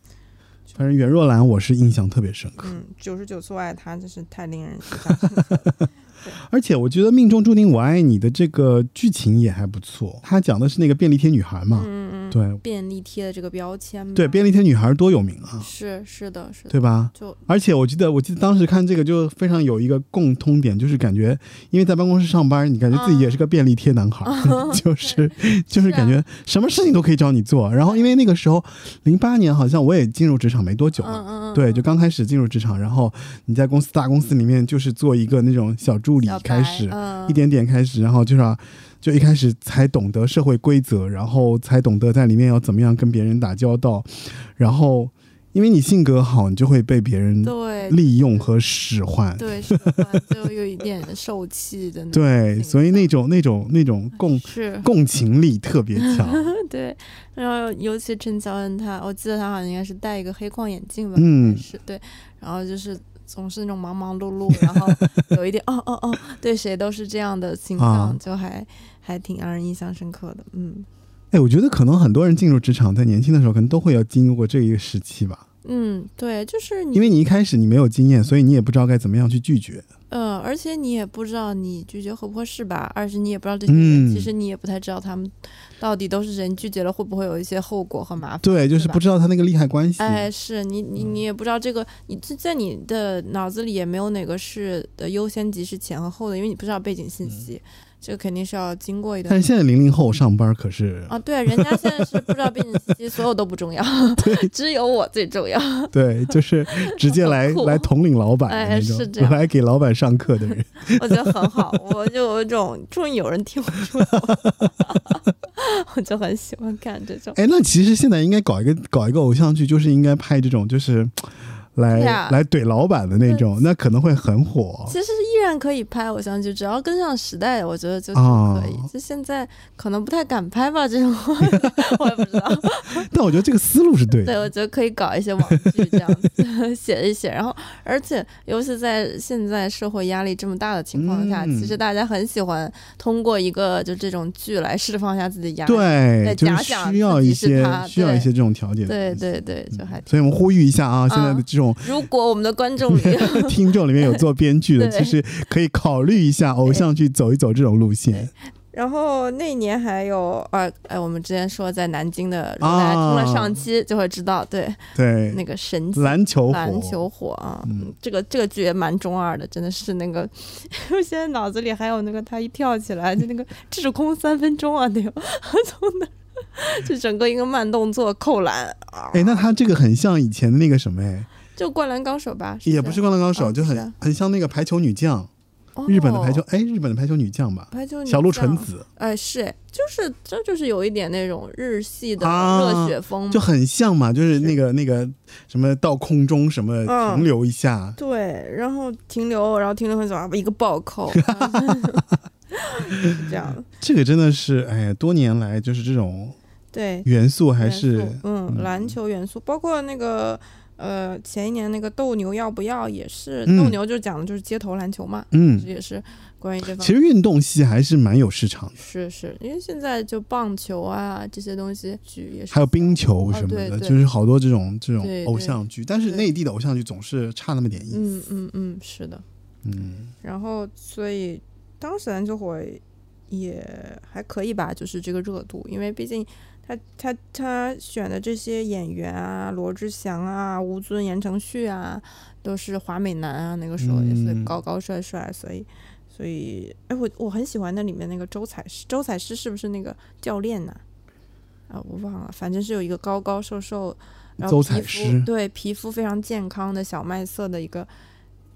反正袁若兰我是印象特别深刻。嗯，九十九次我爱他，真是太令人印象深刻了。对 而且我觉得《命中注定我爱你》的这个剧情也还不错，它讲的是那个便利贴女孩嘛，嗯嗯，对。便利贴的这个标签嘛，对，便利贴女孩多有名啊，是是的。是的，对吧？就而且我记得，我记得当时看这个就非常有一个共通点，就是感觉因为在办公室上班，你感觉自己也是个便利贴男孩，就是就是感觉什么事情都可以找你做。然后因为那个时候零八年好像我也进入职场没多久嘛，嗯嗯嗯，对，就刚开始进入职场，然后你在公司大公司里面就是做一个那种小助理开始，嗯一点点开始，然后就是、啊、就一开始才懂得社会规则，然后才懂得在里面要怎么样跟别人打交道，然后因为你性格好，你就会被别人对利用和使唤。对就有一点受气的那种对，所以那种那种那种共是共情力特别强。对，然后尤其陈乔恩他，我记得他好像应该是戴一个黑框眼镜吧，嗯是对，然后就是总是那种忙忙碌碌，然后有一点哦哦哦，对谁都是这样的形象，啊。就还还挺让人印象深刻的，嗯。哎，我觉得可能很多人进入职场，在年轻的时候可能都会要经历过这一个时期吧，嗯，对，就是你因为你一开始你没有经验，所以你也不知道该怎么样去拒绝。嗯，而且你也不知道你拒绝合不合适吧，二是你也不知道这些人，嗯其实你也不太知道他们到底都是人，拒绝了会不会有一些后果和麻烦，对，就是不知道他那个利害关系。哎，是你你你也不知道这个，你这在你的脑子里也没有哪个是的优先级是前和后的，因为你不知道背景信息，这个肯定是要经过一段但是现在零零后上班可是啊，对，人家现在是不知道背景信息，所有都不重要，只有我最重要。对，就是直接来来统领老板是这样 来给老板上课的人。我觉得很好，我就有一种终于有人听我说话，我就很喜欢看这种。哎，那其实现在应该搞一个搞一个偶像剧，就是应该拍这种就是来、来怼老板的那种，那可能会很火。其实依然可以拍偶像剧，只要跟上时代，我觉得就啊可以。就现在可能不太敢拍吧，这种我也不知道。但我觉得这个思路是对的。对，我觉得可以搞一些网剧这样子写一写，然后而且尤其在现在社会压力这么大的情况下，嗯其实大家很喜欢通过一个就这种剧来释放一下自己的压力。对，对就是需要一些需要一些这种调节。对对对，就还挺。所以我们呼吁一下啊，现在的这种如果我们的观众里 听众里面有做编剧的，其实可以考虑一下偶像剧走一走这种路线。然后那年还有呃呃，我们之前说在南京的，如果大家听了上期就会知道，对。对，那个神奇篮球火。篮球火啊，嗯。这个这个剧也蛮中二的，真的是那个，我现在脑子里还有那个他一跳起来就那个滞空三分钟啊，那个 从那。就整个一个慢动作扣篮啊，哎，那他这个很像以前的那个什么哎，就灌篮高手吧？也不是《灌篮高手》，就很很像那个排球女将，哦。日本的排球，哎，日本的排球女将吧，排球女小鹿纯子，哎，是哎，就是这就是有一点那种日系的啊热血风嘛，就很像嘛，就是那个那个什么到空中什么嗯。停留一下，对，然后停留，然后停留很久，然后一个暴扣，是 这样，这个真的是哎呀，多年来就是这种对，元素还是嗯，嗯。篮球元素，包括那个呃前一年那个斗牛要不要也是，嗯。斗牛就讲的就是街头篮球嘛，嗯。这，也是关于这方其实运动系还是蛮有市场的，是是，因为现在就棒球啊这些东西剧也是，还有冰球什么的，就是好多这种这种偶像剧，但是内地的偶像剧总是差那么点意思。嗯嗯嗯，是的，嗯。然后所以当时篮球火也还可以吧，就是这个热度，因为毕竟他他他选的这些演员啊，罗志祥啊、吴尊、言承旭啊，都是华美男啊，那个时候也是嗯高高帅帅，所以所以哎，我我很喜欢那里面那个周采诗，周采诗是不是那个教练呐、啊？我忘了，反正是有一个高高瘦瘦，然后皮肤对皮肤非常健康的小麦色的一个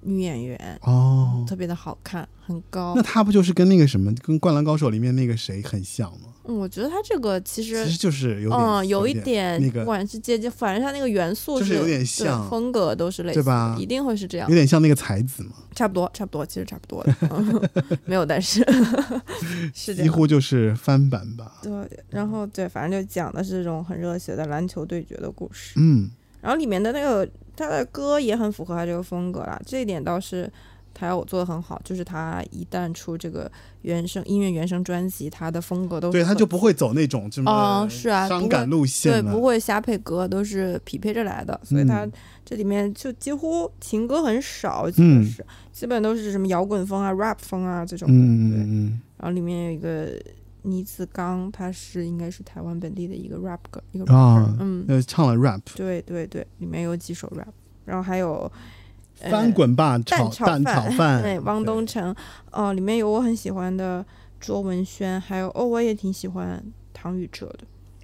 女演员，哦，特别的好看，很高那。她不就是跟那个什么，跟《灌篮高手》里面那个谁很像吗？嗯，我觉得他这个其实其实就是有点，嗯有一点，那个不管是阶级，反正他那个元素就是有点像风格都是类似，对吧一定会是这样有，点像那个才子嘛，差不多，差不多，其实差不多的，嗯 没有，但是 是这样。几乎就是翻版吧。对，然后对，反正就讲的是这种很热血的篮球对决的故事。嗯，然后里面的那个他的歌也很符合他这个风格啦，这一点倒是他要我做的很好，就是他一旦出这个原声音乐原声专辑，他的风格都对，他就不会走那种什么嗯是啊伤感路对线对。不会瞎配歌，都是匹配着来的，所以他嗯这里面就几乎情歌很少，基本是、基本都是什么摇滚风啊、rap 风啊这种的。嗯对，嗯然后里面有一个倪子刚，他是应该是台湾本地的一个 rap 歌，一个嗯啊 rapper，嗯，呃，唱了 rap，对对对，里面有几首 rap，然后还有。呃翻滚吧炒蛋炒蛋炒饭，对，汪东城，哦、里面有我很喜欢的卓文萱，还有哦，我也挺喜欢唐禹哲的。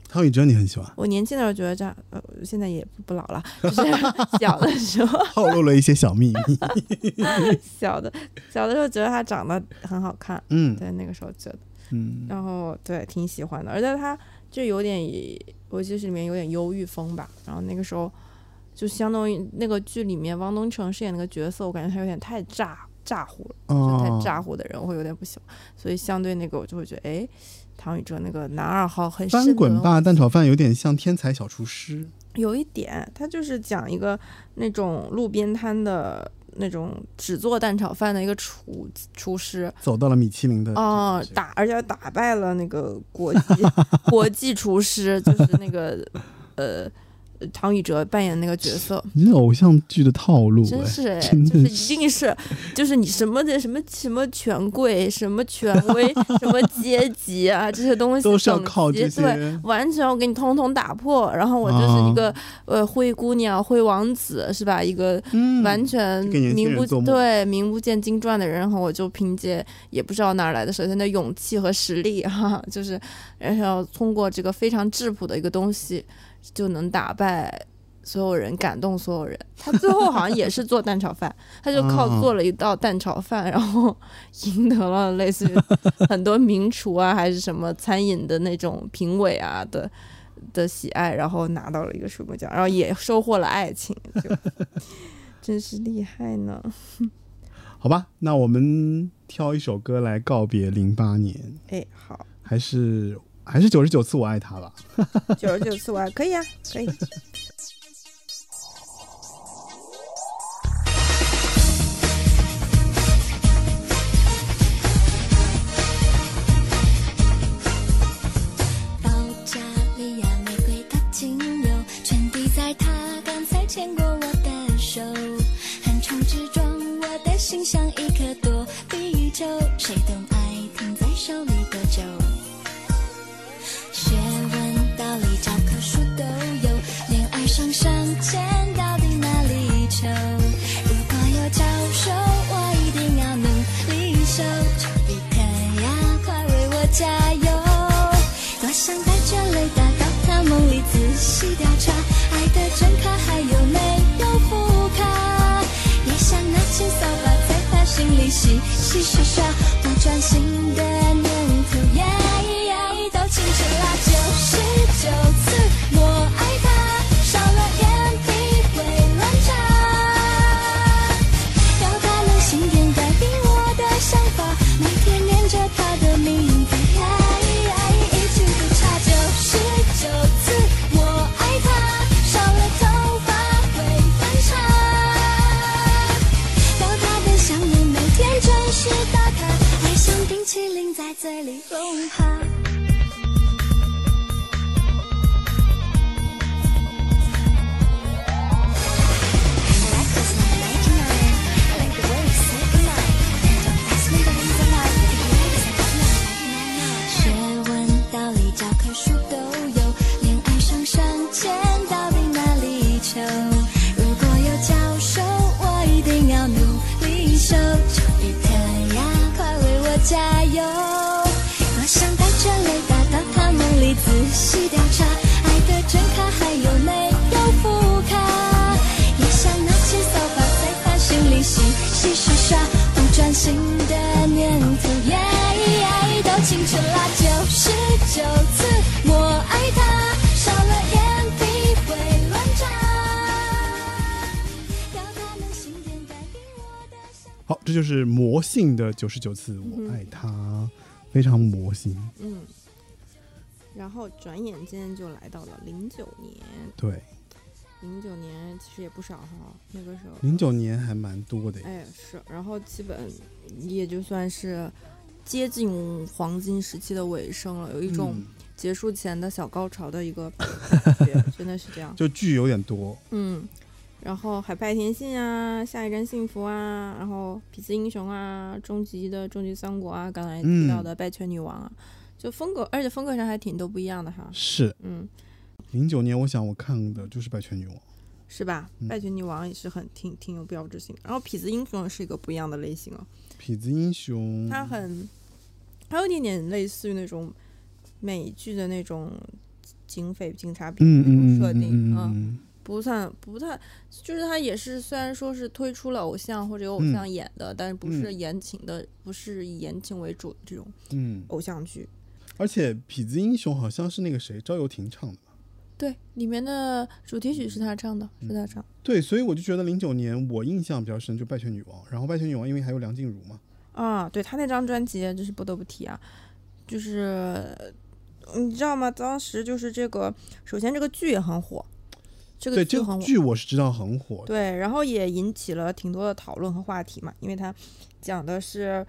汤宇哲你很喜欢，我年轻的时候觉得这样，呃，现在也不不老了，就是小的时候，透露了一些小秘密。小的小的时候觉得他长得很好看，嗯。对，那个时候觉得，嗯。然后对，挺喜欢的，而且他就有点，我记得是里面有点忧郁风吧，然后那个时候就相当于那个剧里面汪东城饰演那个角色，我感觉他有点太炸炸乎了。就哦。太炸呼的人，我会有点不喜欢，所以相对那个我就会觉得，哎，唐禹哲那个男二号很翻滚吧蛋炒饭有点像天才小厨师，有一点，他就是讲一个那种路边摊的那种只做蛋炒饭的一个厨厨师，走到了米其林的哦，打而且打败了那个国际 国际厨师，就是那个呃唐禹哲扮演那个角色，你这偶像剧的套路哎，真是 哎，真的就是一定是，就是你什么的什么什么权贵、什么权威、什么阶级啊，这些东西都是要等级靠这对，完全要给你通通打破。然后我就是一个、呃灰姑娘、灰王子，是吧？一个嗯完全名不对名不见经传的人，然后我就凭借也不知道哪儿来的首先的勇气和实力哈、就是然后通过这个非常质朴的一个东西，就能打败。所有人感动所有人，他最后好像也是做蛋炒饭，他就靠啊做了一道蛋炒饭，然后赢得了类似于很多名厨啊，还是什么餐饮的那种评委啊的 的喜爱，然后拿到了一个水果奖，然后也收获了爱情，就真是厉害呢。好吧，那我们挑一首歌来告别零八年，哎，好，还是还是九十九次我爱他吧。九十九次我爱可以啊，可以。保加利亚玫瑰的精油，全滴在他刚才牵过我的手，横冲直撞，我的心像一颗躲避球，谁懂爱停在手里加油！多想带着雷达到他梦里仔细调查，爱的真卡还有没有副卡？也想拿起扫把在他心里洗洗刷刷，不专心的念里融化。洗洗刷刷，不专心的念头都清楚啦。九十九次我爱他，少了眼皮会乱眨。要他能心电改变我的想好，这就是魔性的九十九次我爱他，非常魔性。嗯，然后转眼间就来到了零九年，对，零九年其实也不少哈，那个时候。零九年还蛮多的耶，哎，是，然后基本也就算是接近黄金时期的尾声了，有一种嗯结束前的小高潮的一个感 觉，真的是这样。就剧有点多，嗯，然后海派甜心啊，下一站幸福啊，然后痞子英雄啊，终极的终极三国啊，刚才提到的败犬女王啊，就风格，而且风格上还挺都不一样的哈。是嗯，零九年，我想我看的就是《败犬女王》，是吧？嗯拜权女王也是很挺挺有标志性的。然后痞子英雄是一个不一样的类型哦，痞子英雄，它很，它有一点点类似于那种美剧的那种警匪警察片嗯那种设定嗯啊。嗯不算不太，就是他也是虽然说是推出了偶像或者有偶像演的，但是不是言情的，不是以言情为主的这种嗯，偶像剧。而且痞子英雄好像是那个谁赵又廷唱的吧？对，里面的主题曲是他唱的，嗯是他唱。对，所以我就觉得零九年我印象比较深，就《拜权女王》，然后《拜权女王》因为还有梁静茹嘛，啊，对他那张专辑就是不得不提啊，就是你知道吗？当时就是这个，首先这个剧也很火，这个个剧很火，剧我是知道很火，对，然后也引起了挺多的讨论和话题嘛，因为它讲的是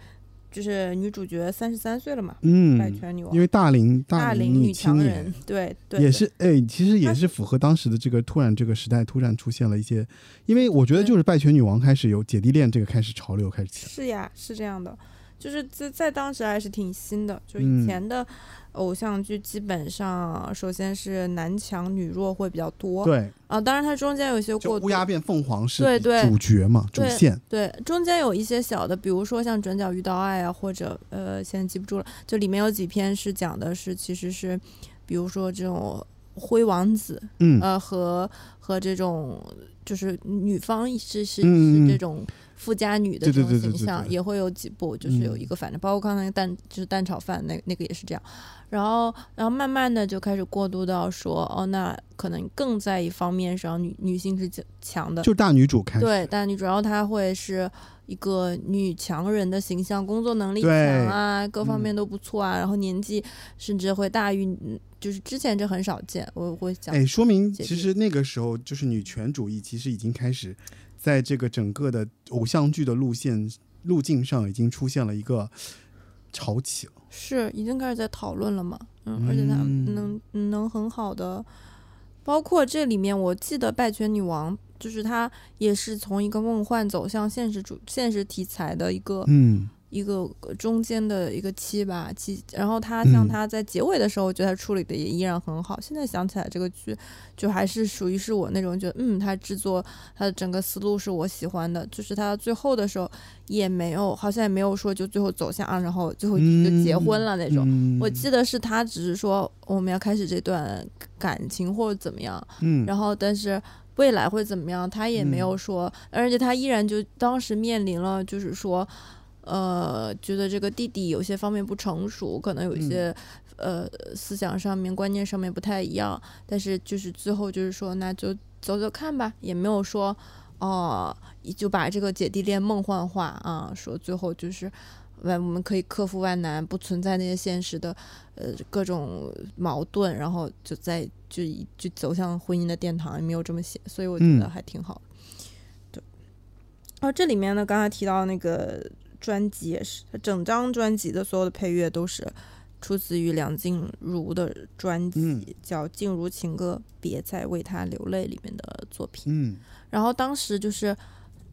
就是女主角三十三岁了嘛，嗯拜，权女王，因为大龄龄大龄女强人，对对，也是哎，其实也是符合当时的这个突然这个时代突然出现了一些，因为我觉得就是拜权女王开始有姐弟恋这个开始潮流开始起来，是呀，是这样的，就是在在当时还是挺新的，就嗯。以前的偶像剧基本上首先是男强女弱会比较多，对，啊，当然它中间有一些过渡乌鸦变凤凰是对对主角嘛，主对线，对，中间有一些小的，比如说像《转角遇到爱》啊，或者呃，现在记不住了，就里面有几篇是讲的是其实是，比如说这种灰王子，嗯。呃，和和这种就是女方是是是这种富家女的这种形象，也会有几部，就是有一嗯个，反正包括刚才蛋就是蛋炒饭那那个也是这样，然后然后慢慢的就开始过渡到说，哦，那可能更在一方面上女女性是强强的，就大女主开始，对，大女主然后她会是一个女强人的形象，工作能力强啊，各方面嗯。都不错啊，然后年纪甚至会大于，嗯就是之前这很少见，我会讲，哎，说明其实那个时候就是女权主义，其实已经开始在这个整个的偶像剧的路线路径上已经出现了一个潮起了。是已经开始在讨论了嘛，嗯，而且她嗯能能很好的，包括这里面我记得《拜权女王》。就是她也是从一个梦幻走向现实主现实题材的一个嗯，一个中间的一个期吧期，然后他像嗯。他在结尾的时候，我觉得他处理的也依然很好。现在想起来，这个剧就还是属于是我那种觉得，嗯，他制作他的整个思路是我喜欢的，就是他最后的时候也没有，好像也没有说就最后走向啊，然后最后就结婚了那种。嗯我记得是他只是说我们要开始这段感情或者怎么样，嗯，然后但是未来会怎么样，他也没有说，而且他依然就当时面临了，就是说，呃，觉得这个弟弟有些方面不成熟，可能有一些、呃思想上面、观念上面不太一样，但是就是最后就是说，那就走走看吧，也没有说哦、就把这个姐弟恋梦幻化啊，说最后就是。万我们可以克服万难，不存在那些现实的，呃，各种矛盾，然后就在就就走向婚姻的殿堂，也没有这么写，所以我觉得嗯还挺好的。对，然后这里面呢，刚才提到那个专辑也是，他整张专辑的所有的配乐都是出自于梁静茹的专辑，嗯叫《静茹情歌》，别再为他流泪里面的作品。嗯然后当时就是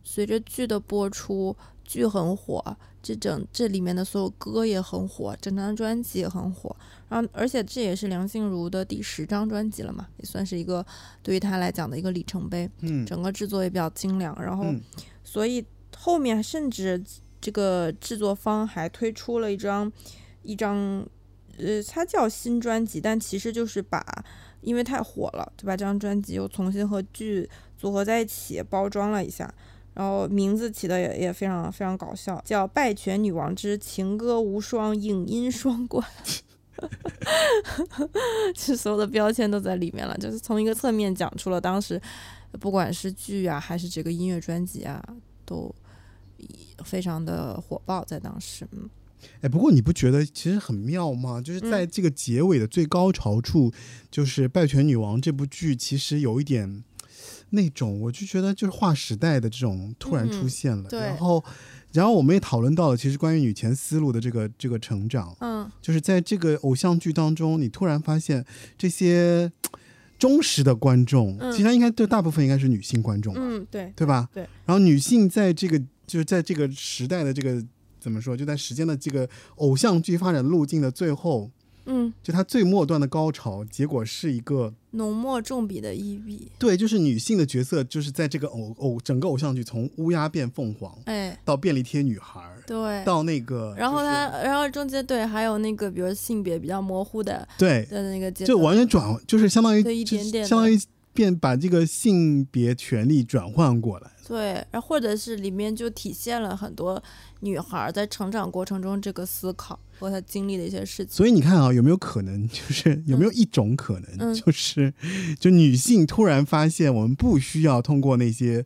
随着剧的播出，剧很火，这整这里面的所有歌也很火，整张专辑也很火。然后，而且这也是梁静茹的第十张专辑了嘛，也算是一个对于她来讲的一个里程碑。嗯整个制作也比较精良，然后嗯所以后面甚至这个制作方还推出了一张一张，呃，它叫新专辑，但其实就是把因为太火了，就把这张专辑又重新和剧组合在一起包装了一下。然后名字起的也也非常非常搞笑，叫《拜权女王之情歌无双影音双关》，其实所有的标签都在里面了，就是从一个侧面讲出了当时不管是剧啊，还是这个音乐专辑啊，都非常的火爆，在当时。嗯，哎，不过你不觉得其实很妙吗？就是在这个结尾的最高潮处，就是《拜权女王》这部剧，其实有一点，那种，我就觉得就是划时代的这种突然出现了，对然后。然后我们也讨论到了，其实关于女权思路的这个这个成长，嗯就是在这个偶像剧当中，你突然发现这些忠实的观众，嗯其实它应该对大部分应该是女性观众吧，嗯，对，对吧？对。然后女性在这个就是在这个时代的这个怎么说，就在时间的这个偶像剧发展路径的最后，嗯，就它最末端的高潮，结果是一个浓墨重笔的一笔，对，就是女性的角色，就是在这个偶偶整个偶像剧从乌鸦变凤凰哎，到便利贴女孩儿，对。到那个，然后就是他，然后中间对还有那个，比如性别比较模糊的对，的那个阶就，完全转，就是相当于一点点相当于变把这个性别权利转换过来。对，然后或者是里面就体现了很多女孩儿在成长过程中这个思考和她经历的一些事情。所以你看啊，有没有可能，就是有没有一种可能，嗯就是就女性突然发现，我们不需要通过那些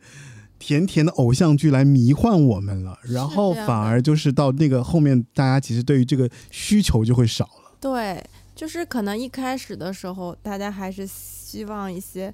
甜甜的偶像剧来迷幻我们了，然后反而就是到那个后面，大家其实对于这个需求就会少了。对，就是可能一开始的时候，大家还是希望一些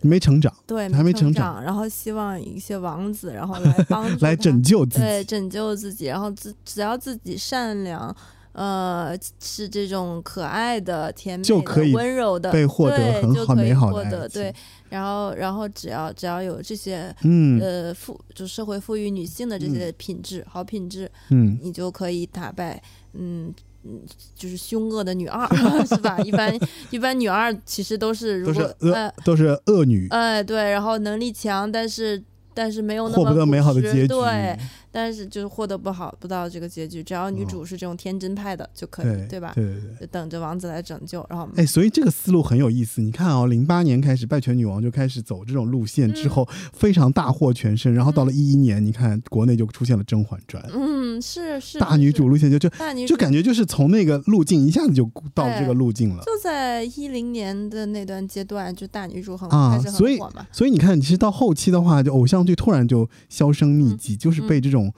没成长，对还没成成长，然后希望一些王子，然后来 帮助来拯救自己。对拯救自己，然后自只要自己善良。呃，是这种可爱的、甜美的、就可以温柔的，被获得对很好美好的对，然后然后只要只要有这些嗯呃赋就社会赋予女性的这些品质、好品质，嗯，你就可以打败嗯嗯，就是凶恶的女二，是吧？一般一般女二其实都是如都是果恶、呃都是恶女，哎对，然后能力强，但是但是没有那么获不得美好的结局。对，但是就是获得不好不到这个结局，只要女哦主是这种天真派的就可以，对吧？对对对。就等着王子来拯救，然后哎，所以这个思路很有意思。你看哦，零八年开始，拜权女王就开始走这种路线，之嗯后非常大获全胜。然后到了一一年，你看国内就出现了《甄嬛传》嗯是是大女主路线就就大女主就感觉就是从那个路径一下子就到这个路径了。就在一零年的那段阶段，就大女主很、啊开始所以很火嘛。所以你看，其实到后期的话，就偶像剧突然就销声匿迹，就是被这种 nenhum.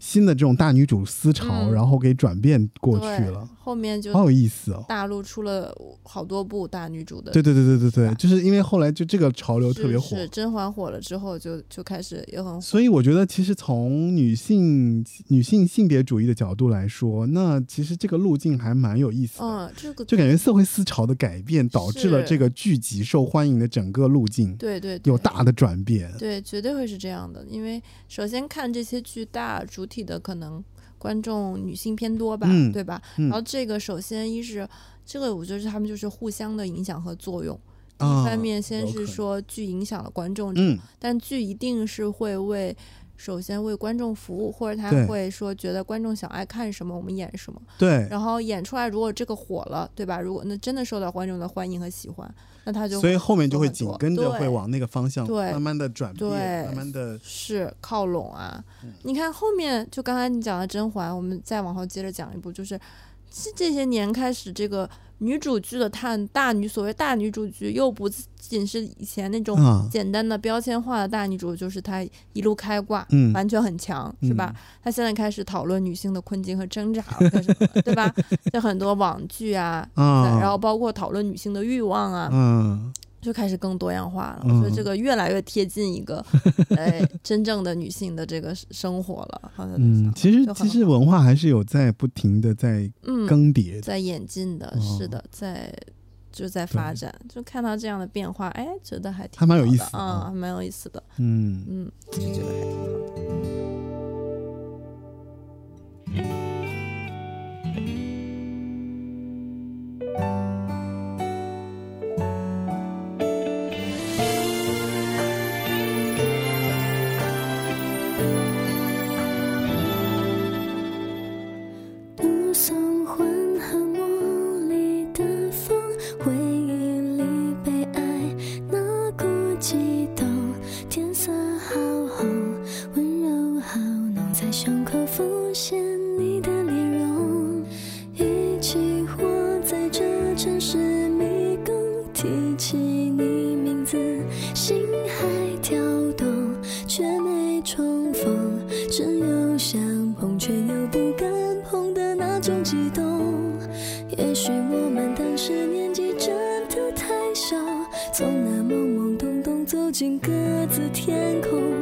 新的这种大女主思潮，嗯然后给转变过去了，后面就好有意思哦。大陆出了好多部大女主的，对对对对对对，吧就是因为后来就这个潮流特别火，是甄嬛火了之后就，就开始也很火。所以我觉得，其实从女性女性性别主义的角度来说，那其实这个路径还蛮有意思的。嗯，这个就感觉社会思潮的改变，导致了这个剧集受欢迎的整个路径对对对有大的转变。对，绝对会是这样的。因为首先看这些剧，大主体的可能观众女性偏多吧，嗯对吧？嗯然后这个首先一是这个，我觉得是他们就是互相的影响和作用。一啊方面，先是说剧影响了观众，嗯，但剧一定是会为。首先为观众服务，或者他会说觉得观众想爱看什么，我们演什么，对。然后演出来，如果这个火了，对吧？如果那真的受到观众的欢迎和喜欢，那他就所以后面就会紧跟着对。会往那个方向对。慢慢的转变，对。慢慢的是靠拢啊。嗯。你看后面，就刚才你讲的甄嬛，我们再往后接着讲一部，就是这这些年开始，这个女主剧的探大女，所谓大女主剧，又不仅是以前那种啊，简单的标签化的大女主，就是她一路开挂，嗯，完全很强，是吧？她现在开始讨论女性的困境和挣扎了，干什么，对吧？就很多网剧啊。啊，然后包括讨论女性的欲望啊，嗯，就开始更多样化了。嗯我觉得这个越来越贴近一个，哎，真正的女性的这个生活了。好像嗯，其实其实文化还是有在不停的在嗯，更迭的，在演进的，哦是的，在就在发展，就看到这样的变化，哎，觉得还挺还蛮有意思的还蛮有意思的。嗯，嗯，就觉得还挺好的。目种激动。也许我们当时年纪真的太小，从那懵懵懂懂走进各自天空。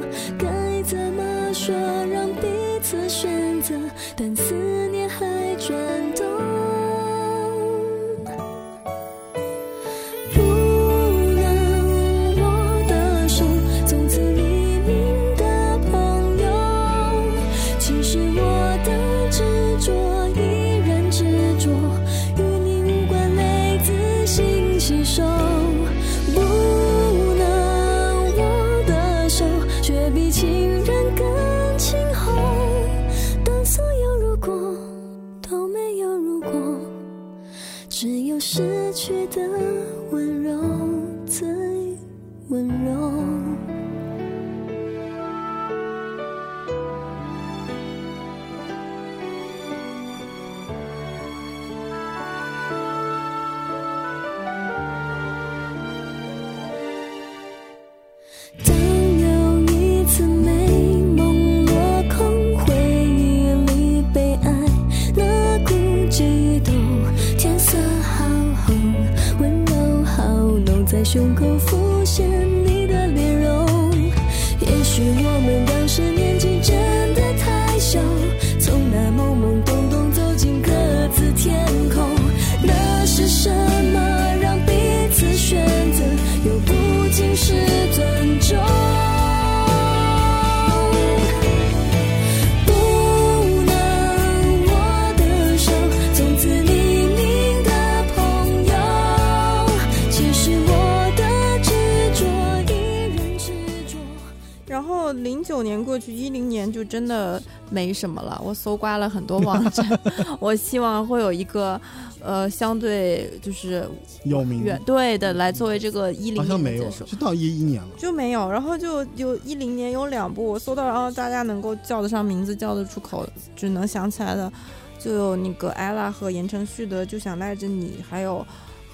没什么了。我搜刮了很多网站，我希望会有一个呃相对就是有名远对的来作为这个一零好像没有，年的结束。是到一一年了。就没有，然后就有一零年有两部我搜到，然后大家能够叫得上名字、叫得出口、只能想起来的，就有那个 ella 和言承旭的《就想赖着你》，还有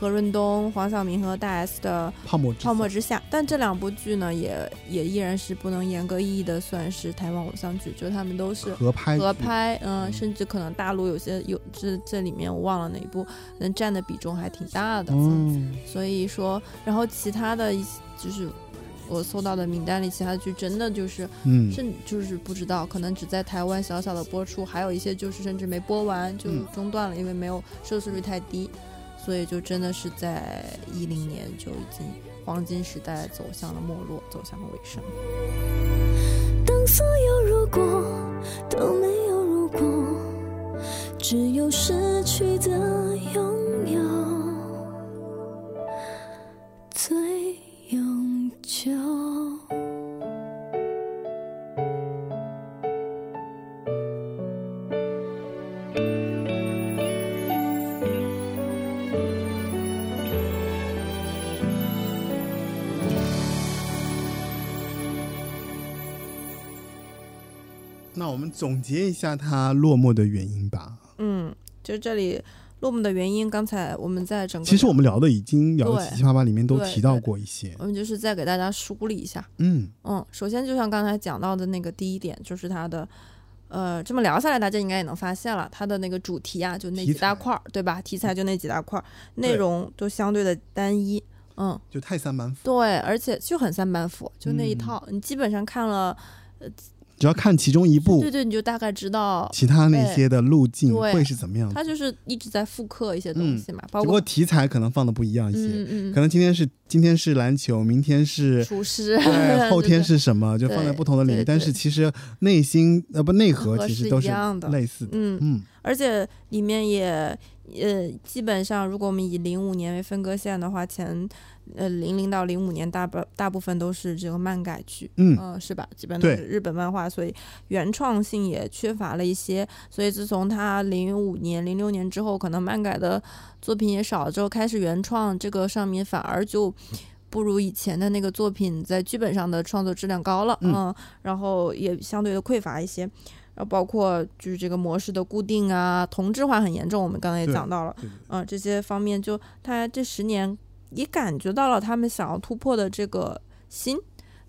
何润东、黄晓明和大 S 的泡沫之《泡沫夏之夏》。但这两部剧呢，也也依然是不能严格意义的算是台湾偶像剧，就他们都是合拍合拍，嗯，甚至可能大陆有些有这这里面我忘了哪一部，能占的比重还挺大的。嗯，所以说，然后其他的一些就是我搜到的名单里，其他的剧真的就是嗯，甚就是不知道，可能只在台湾小小的播出，还有一些就是甚至没播完就嗯。中断了，因为没有收视率太低，所以就真的是在一零年就已经黄金时代走向了没落，走向了尾声。当所有如果都没有如果，只有失去的拥有最永久。那我们总结一下它落寞的原因吧。嗯，就这里落寞的原因，刚才我们在整个其实我们聊的已经聊的七七八八，里面都提到过一些。我们就是再给大家梳理一下。嗯，嗯，首先就像刚才讲到的那个第一点，就是它的，呃，这么聊下来，大家应该也能发现了，它的那个主题啊，就那几大块儿，对吧？题材就那几大块儿，内容都相对的单一。嗯，就太三板斧，对，而且就很三板斧，就那一嗯套，你基本上看了，只要看其中一部对，对，你就大概知道，其他那些的路径会是怎么样。的。它就是一直在复刻一些东嗯西嘛，包只不过括题材可能放的不一样一些，嗯嗯可能今天是今天是篮球，明天是嗯，厨师，对，后天是什么，就放在不同的领域，但是其实内心呃不内核其实都是类似的。嗯嗯。而且里面也呃，基本上如果我们以零五年为分割线的话，前呃零零到零五年大部大部分都是这个漫改剧，嗯呃是吧？基本都是日本漫画，所以原创性也缺乏了一些。所以自从他零五年、零六年之后，可能漫改的作品也少了之后，开始原创这个上面反而就。不如以前的那个作品在剧本上的创作质量高了，嗯嗯，然后也相对的匮乏一些，然后包括就是这个模式的固定啊，同质化很严重，我们刚才也讲到了，嗯，这些方面就他这十年也感觉到了他们想要突破的这个心，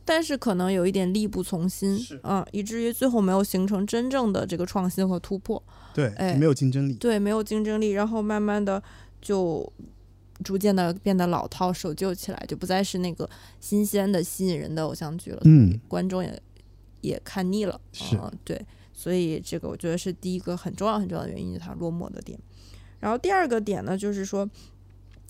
但是可能有一点力不从心是，嗯，以至于最后没有形成真正的这个创新和突破，对，哎没有竞争力。对，没有竞争力，然后慢慢的就逐渐的变得老套、守旧起来，就不再是那个新鲜的、吸引人的偶像剧了，嗯，观众也也看腻了，是。嗯对，所以这个我觉得是第一个很重要很重要的原因，就是它落寞的点。然后第二个点呢，就是说。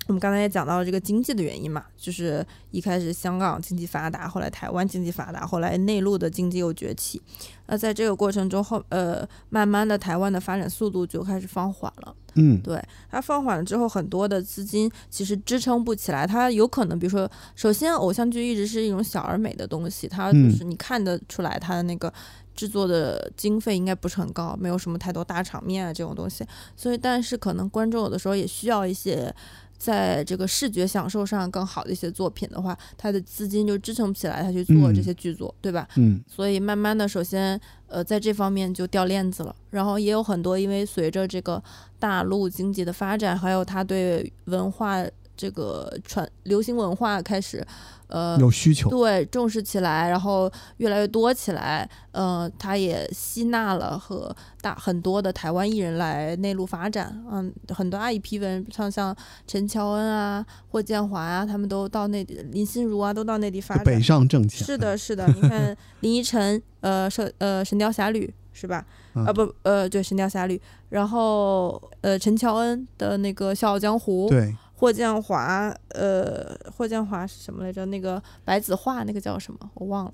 我们刚才也讲到了这个经济的原因嘛，就是一开始香港经济发达，后来台湾经济发达，后来内陆的经济又崛起。那在这个过程中后，呃，慢慢的台湾的发展速度就开始放缓了。嗯，对，它放缓了之后，很多的资金其实支撑不起来。它有可能，比如说，首先偶像剧一直是一种小而美的东西，它就是你看得出来它的那个制作的经费应该不是很高，没有什么太多大场面啊这种东西。所以，但是可能观众有的时候也需要一些。在这个视觉享受上更好的一些作品的话，他的资金就支撑不起来，他去做这些剧作，对吧？嗯，所以慢慢的，首先，呃，在这方面就掉链子了。然后也有很多，因为随着这个大陆经济的发展，还有他对文化这个传流行文化开始。呃，有需求，对，重视起来，然后越来越多起来，呃，他也吸纳了和大很多的台湾艺人来内陆发展，嗯，很多一批人，像像陈乔恩啊、霍建华啊，他们都到内地，林心如啊，都到内地发展，北上挣钱，是的，是的，你看 林依晨，呃，神呃神雕侠侣是吧？啊不，呃对，神雕侠侣，然后呃陈乔恩的那个笑傲江湖，对。霍建华，呃，霍建华是什么来着？那个白子画那个叫什么？我忘了，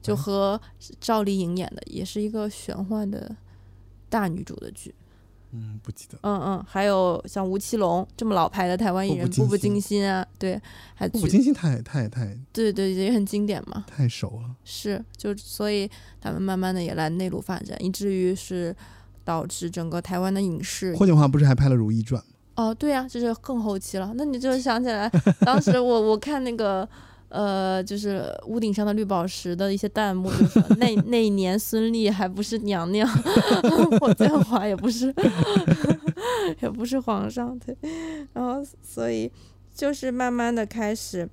就和赵丽颖演的，也是一个玄幻的大女主的剧。嗯，不记得。嗯嗯，还有像吴奇隆这么老牌的台湾艺人，《步步惊心》啊，对，还《步步惊心》太太太，对对，也很经典嘛。太熟了。是，就所以他们慢慢的也来内陆发展，以至于是导致整个台湾的影视。霍建华不是还拍了《如懿传》？哦，对呀，就是更后期了。那你就想起来，当时我我看那个，呃，就是屋顶上的绿宝石的一些弹幕，就说 那那一年孙俪还不是娘娘，霍建华也不是，也不是皇上，对。然后，所以就是慢慢的开始，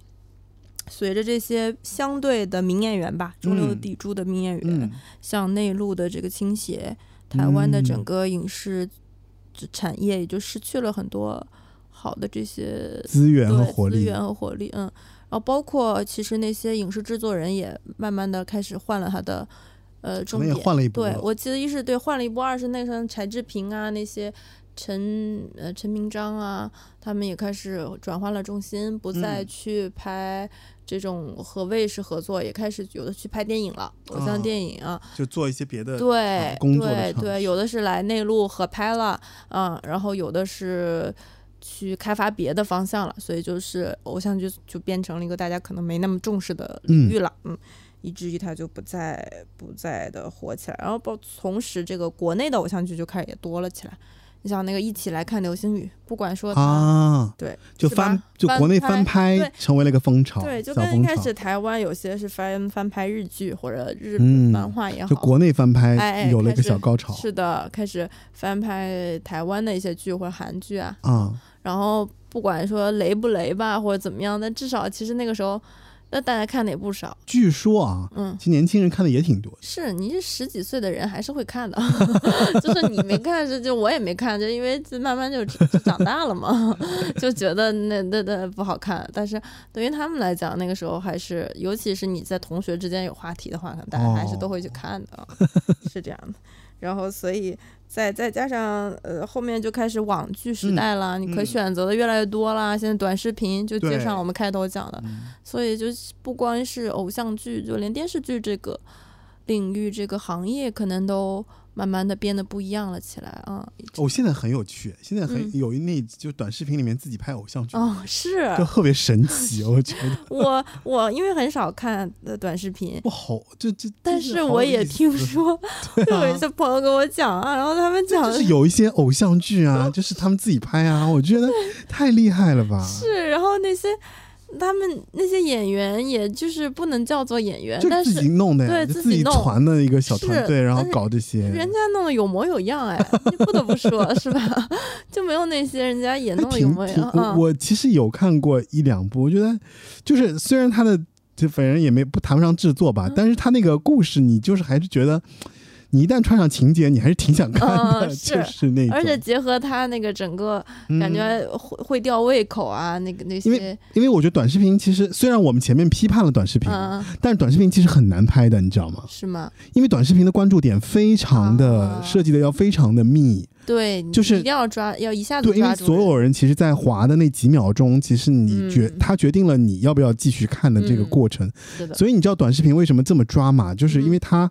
随着这些相对的名演员吧，中流砥柱的名演员向内陆的这个倾斜，台湾的整个影视。产业也就失去了很多好的这些资源和活力，资源和活力，嗯，然后包括其实那些影视制作人也慢慢的开始换了他的呃重点，换了一波。对我记得一是对换了一波，二是那时候柴智屏啊那些陈呃陈明章啊，他们也开始转换了重心，不再去拍这种和卫视合作，也开始有的去拍电影了，偶像电影啊，就做一些别的对工作对对，有的是来内陆合拍了，嗯，然后有的是。去开发别的方向了，所以就是偶像剧就变成了一个大家可能没那么重视的领域了，嗯，以至于它就不再不再的火起来。然后包同时，这个国内的偶像剧就开始也多了起来。你像那个一起来看流星雨，不管说啊，对，就翻就国内翻拍成为了一个风潮，对，就跟一开始台湾有些是翻翻拍日剧或者日本漫画也好，就国内翻拍有了一个小高潮，是的，开始翻拍台湾的一些剧或者韩剧啊，啊。然后不管说雷不雷吧，或者怎么样，但至少其实那个时候，那大家看的也不少。据说啊，嗯，其实年轻人看的也挺多。是，你是十几岁的人还是会看的，就是你没看，就就我也没看，就因为就慢慢就长大了嘛，就觉得那那那不好看。但是对于他们来讲，那个时候还是，尤其是你在同学之间有话题的话，可能大家还是都会去看的，是这样的。然后所以。再再加上呃，后面就开始网剧时代了，你可选择的越来越多啦。现在短视频就接上我们开头讲的，所以就不光是偶像剧，就连电视剧这个领域、这个行业，可能都。慢慢的变得不一样了起来啊！哦，现在很有趣，现在很有一那就短视频里面自己拍偶像剧哦，是就特别神奇，我觉得。我我因为很少看的短视频，不好，就就。但是我也听说，有一些朋友跟我讲啊，然后他们讲就是有一些偶像剧啊，就是他们自己拍啊，我觉得太厉害了吧？是，然后那些。他们那些演员，也就是不能叫做演员，就自己弄的呀，对自己团的一个小团队，然后搞这些。人家弄的有模有样，哎，不得不说，是吧？就没有那些人家也弄的有模有样。我我其实有看过一两部，我觉得就是虽然他的就反正也没不谈不上制作吧，但是他那个故事，你就是还是觉得你一旦穿上情节，你还是挺想看的，嗯 是就是那种。而且结合他那个整个感嗯觉会会吊胃口啊，那个那因些，因为我觉得短视频其实虽然我们前面批判了短视频，嗯，但是短视频其实很难拍的，你知道吗？是吗？因为短视频的关注点非常的、啊设计的要非常的密，对，就是一定要抓，要一下子对，因为抓住所有人其实，在滑的那几秒钟，其实你决、嗯他决定了你要不要继续看的这个嗯过程。所以你知道短视频为什么这么抓嘛，就是因为它。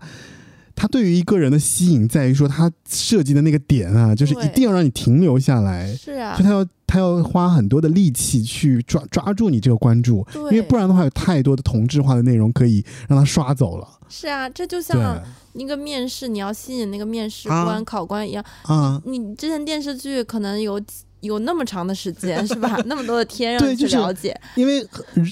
它对于一个人的吸引在于说，它设计的那个点啊，就是一定要让你停留下来，是啊。就，他要他要花很多的力气去抓抓住你这个关注，因为不然的话，有太多的同质化的内容可以让他刷走了。是啊，这就像一个面试，你要吸引那个面试啊。官、考官一样，啊，你之前电视剧可能有有那么长的时间是吧？那么多的天让你去对就是了解，因为呃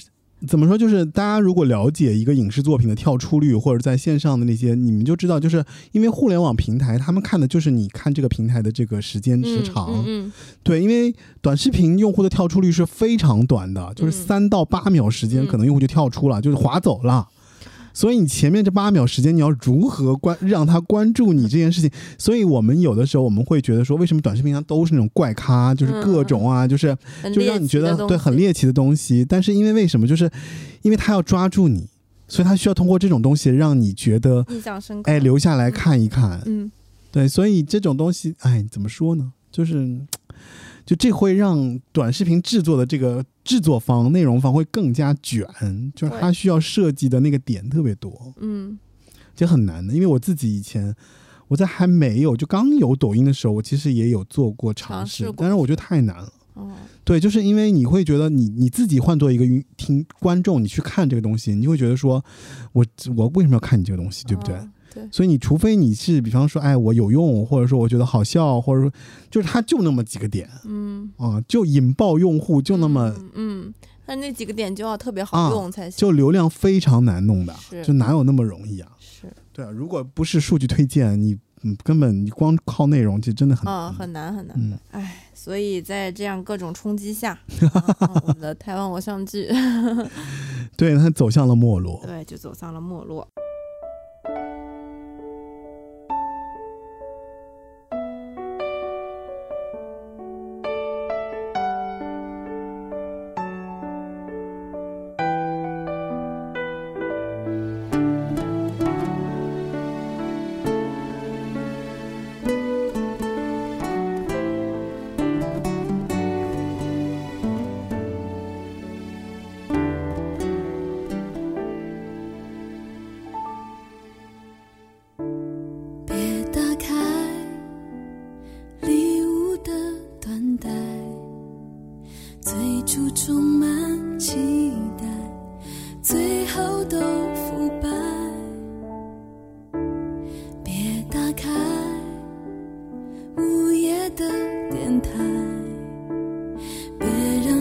怎么说，就是大家如果了解一个影视作品的跳出率，或者在线上的那些，你们就知道，就是因为互联网平台，他们看的就是你看这个平台的这个时间时嗯长。嗯嗯，对，因为短视频用户的跳出率是非常短的，就是嗯三到八秒时间，嗯可能用户就跳出了，就是划走了。所以你前面这八秒时间，你要如何关让他关注你这件事情？所以我们有的时候我们会觉得说，为什么短视频上都是那种怪咖，就是各种啊，就是就让你觉得对很猎奇的东西。但是因为为什么？就是因为他要抓住你，所以他需要通过这种东西让你觉得印象深刻。哎留下来看一看。嗯，对，所以这种东西，哎，怎么说呢？就是，就这会让短视频制作的这个制作方、内容方会更加卷，就是它需要设计的那个点特别多，嗯这很难的。因为我自己以前我在还没有就刚有抖音的时候，我其实也有做过尝试，但是我觉得太难了。哦，对，就是因为你会觉得你你自己换做一个云听观众，你去看这个东西，你就会觉得说，我我为什么要看你这个东西，对不对？哦对，所以你除非你是，比方说，哎，我有用，或者说我觉得好笑，或者说就是它就那么几个点嗯，啊，就引爆用户，就那么、嗯，嗯但那几个点就要特别啊好用才行。就流量非常难弄的，就哪有那么容易啊？是，对啊，如果不是数据推荐，你嗯根本你光靠内容，就真的很嗯，难。很难很难。哎，所以在这样各种冲击下，啊我们的台湾偶像剧，对，它走向了没落。对，就走向了没落。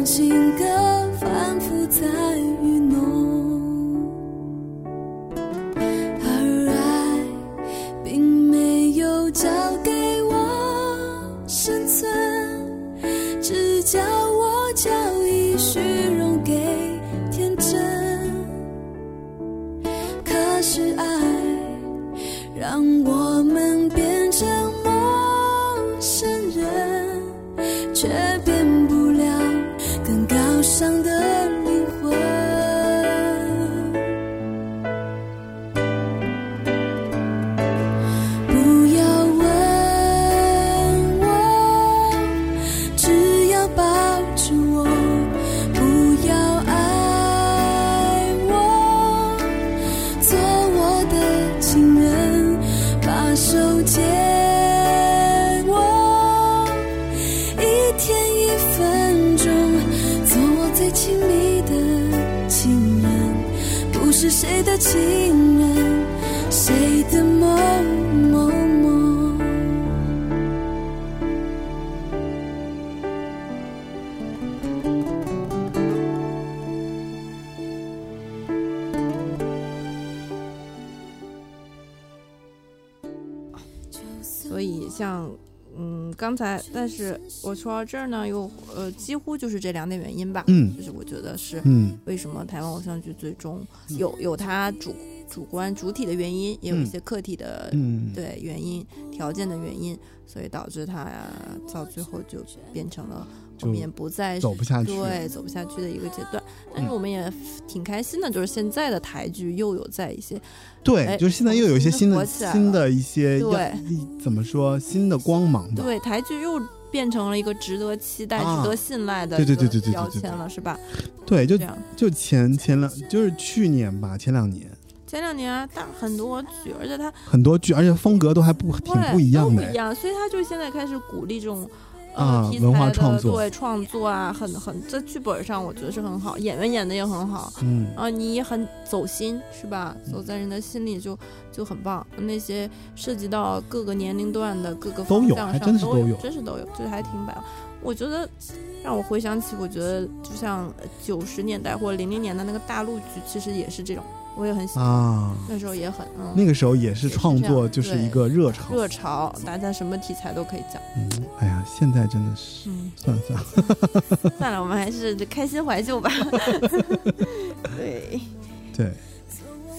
情歌反复在刚才，但是我说到这儿呢，又呃，几乎就是这两点原因吧。嗯就是我觉得是嗯为什么台湾偶像剧最终有有它主主观主体的原因，也有一嗯些客体的、嗯，对原因条件的原因，所以导致它到最后就变成了就后面不再走不下去。对走不下去的一个阶段。但是嗯我们也挺开心的，就是现在的台剧又有在一些对，哎就是现在又有一些新的新的一些对怎么说新的光芒吧。对台剧又变成了一个值得期待、啊值得信赖的对对对对对标签了，是吧？对，就。就前前两就是去年吧，前两年前两年啊，大很多剧，而且它很多剧，而且风格都还不挺不一样的都不一。样，所以他就现在开始鼓励这种。呃，题啊文化材的创作对创作啊，很很在剧本上，我觉得是很好，演员演的也很好，嗯，啊，你也很走心，是吧？走在人的心里就就很棒。那些涉及到各个年龄段的各个都有还方向上都真是都有真是都有，就是还挺百。我觉得让我回想起，我觉得就像九十年代或者零零年的那个大陆剧，其实也是这种，我也很喜欢。啊，那时候也很嗯，那个时候也是创作，就是一个热潮。热潮，大家什么题材都可以讲。嗯，哎呀，现在真的是嗯，算了算了，算了，我们还是开心怀旧吧。对，对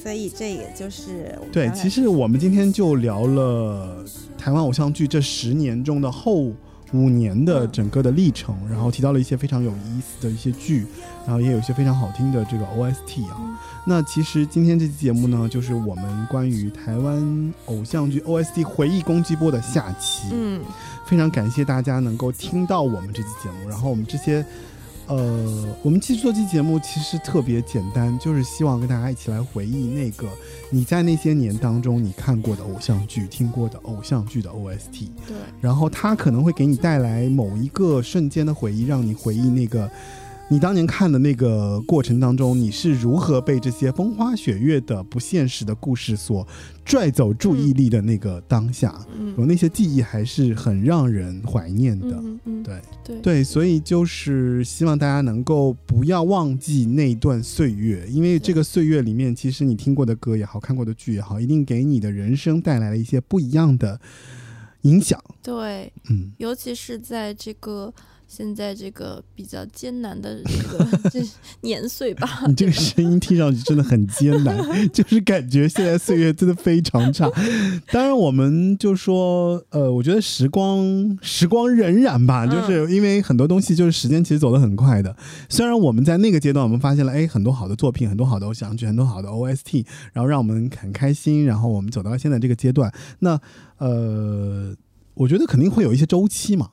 所以这也就是对，其实我们今天就聊了台湾偶像剧这十年中的后五年的嗯整个的历程，然后提到了一些非常有意思的一些剧，然后也有一些非常好听的这个 OST 啊。嗯那其实今天这期节目呢，就是我们关于台湾偶像剧 OST 回忆攻击波的下期。嗯，非常感谢大家能够听到我们这期节目。然后我们这些，呃，我们其实做这期节目其实特别简单，就是希望跟大家一起来回忆那个你在那些年当中你看过的偶像剧、听过的偶像剧的 OST，对，然后它可能会给你带来某一个瞬间的回忆，让你回忆那个。你当年看的那个过程当中，你是如何被这些风花雪月的不现实的故事所拽走注意力的那个当下？嗯有那些记忆还是很让人怀念的。嗯嗯，对对对，所以就是希望大家能够不要忘记那段岁月，因为这个岁月里面，其实你听过的歌也好，看过的剧也好，一定给你的人生带来了一些不一样的影响。对，嗯，尤其是在这个现在这个比较艰难的这个这 年岁吧，你这个声音听上去真的很艰难，就是感觉现在岁月真的非常差。当然，我们就说，呃，我觉得时光时光荏苒吧，嗯就是因为很多东西就是时间其实走得很快的。虽然我们在那个阶段，我们发现了哎很多好的作品，很多好的偶像剧，很多好的 OST，然后让我们很开心，然后我们走到了现在这个阶段。那呃，我觉得肯定会有一些周期嘛。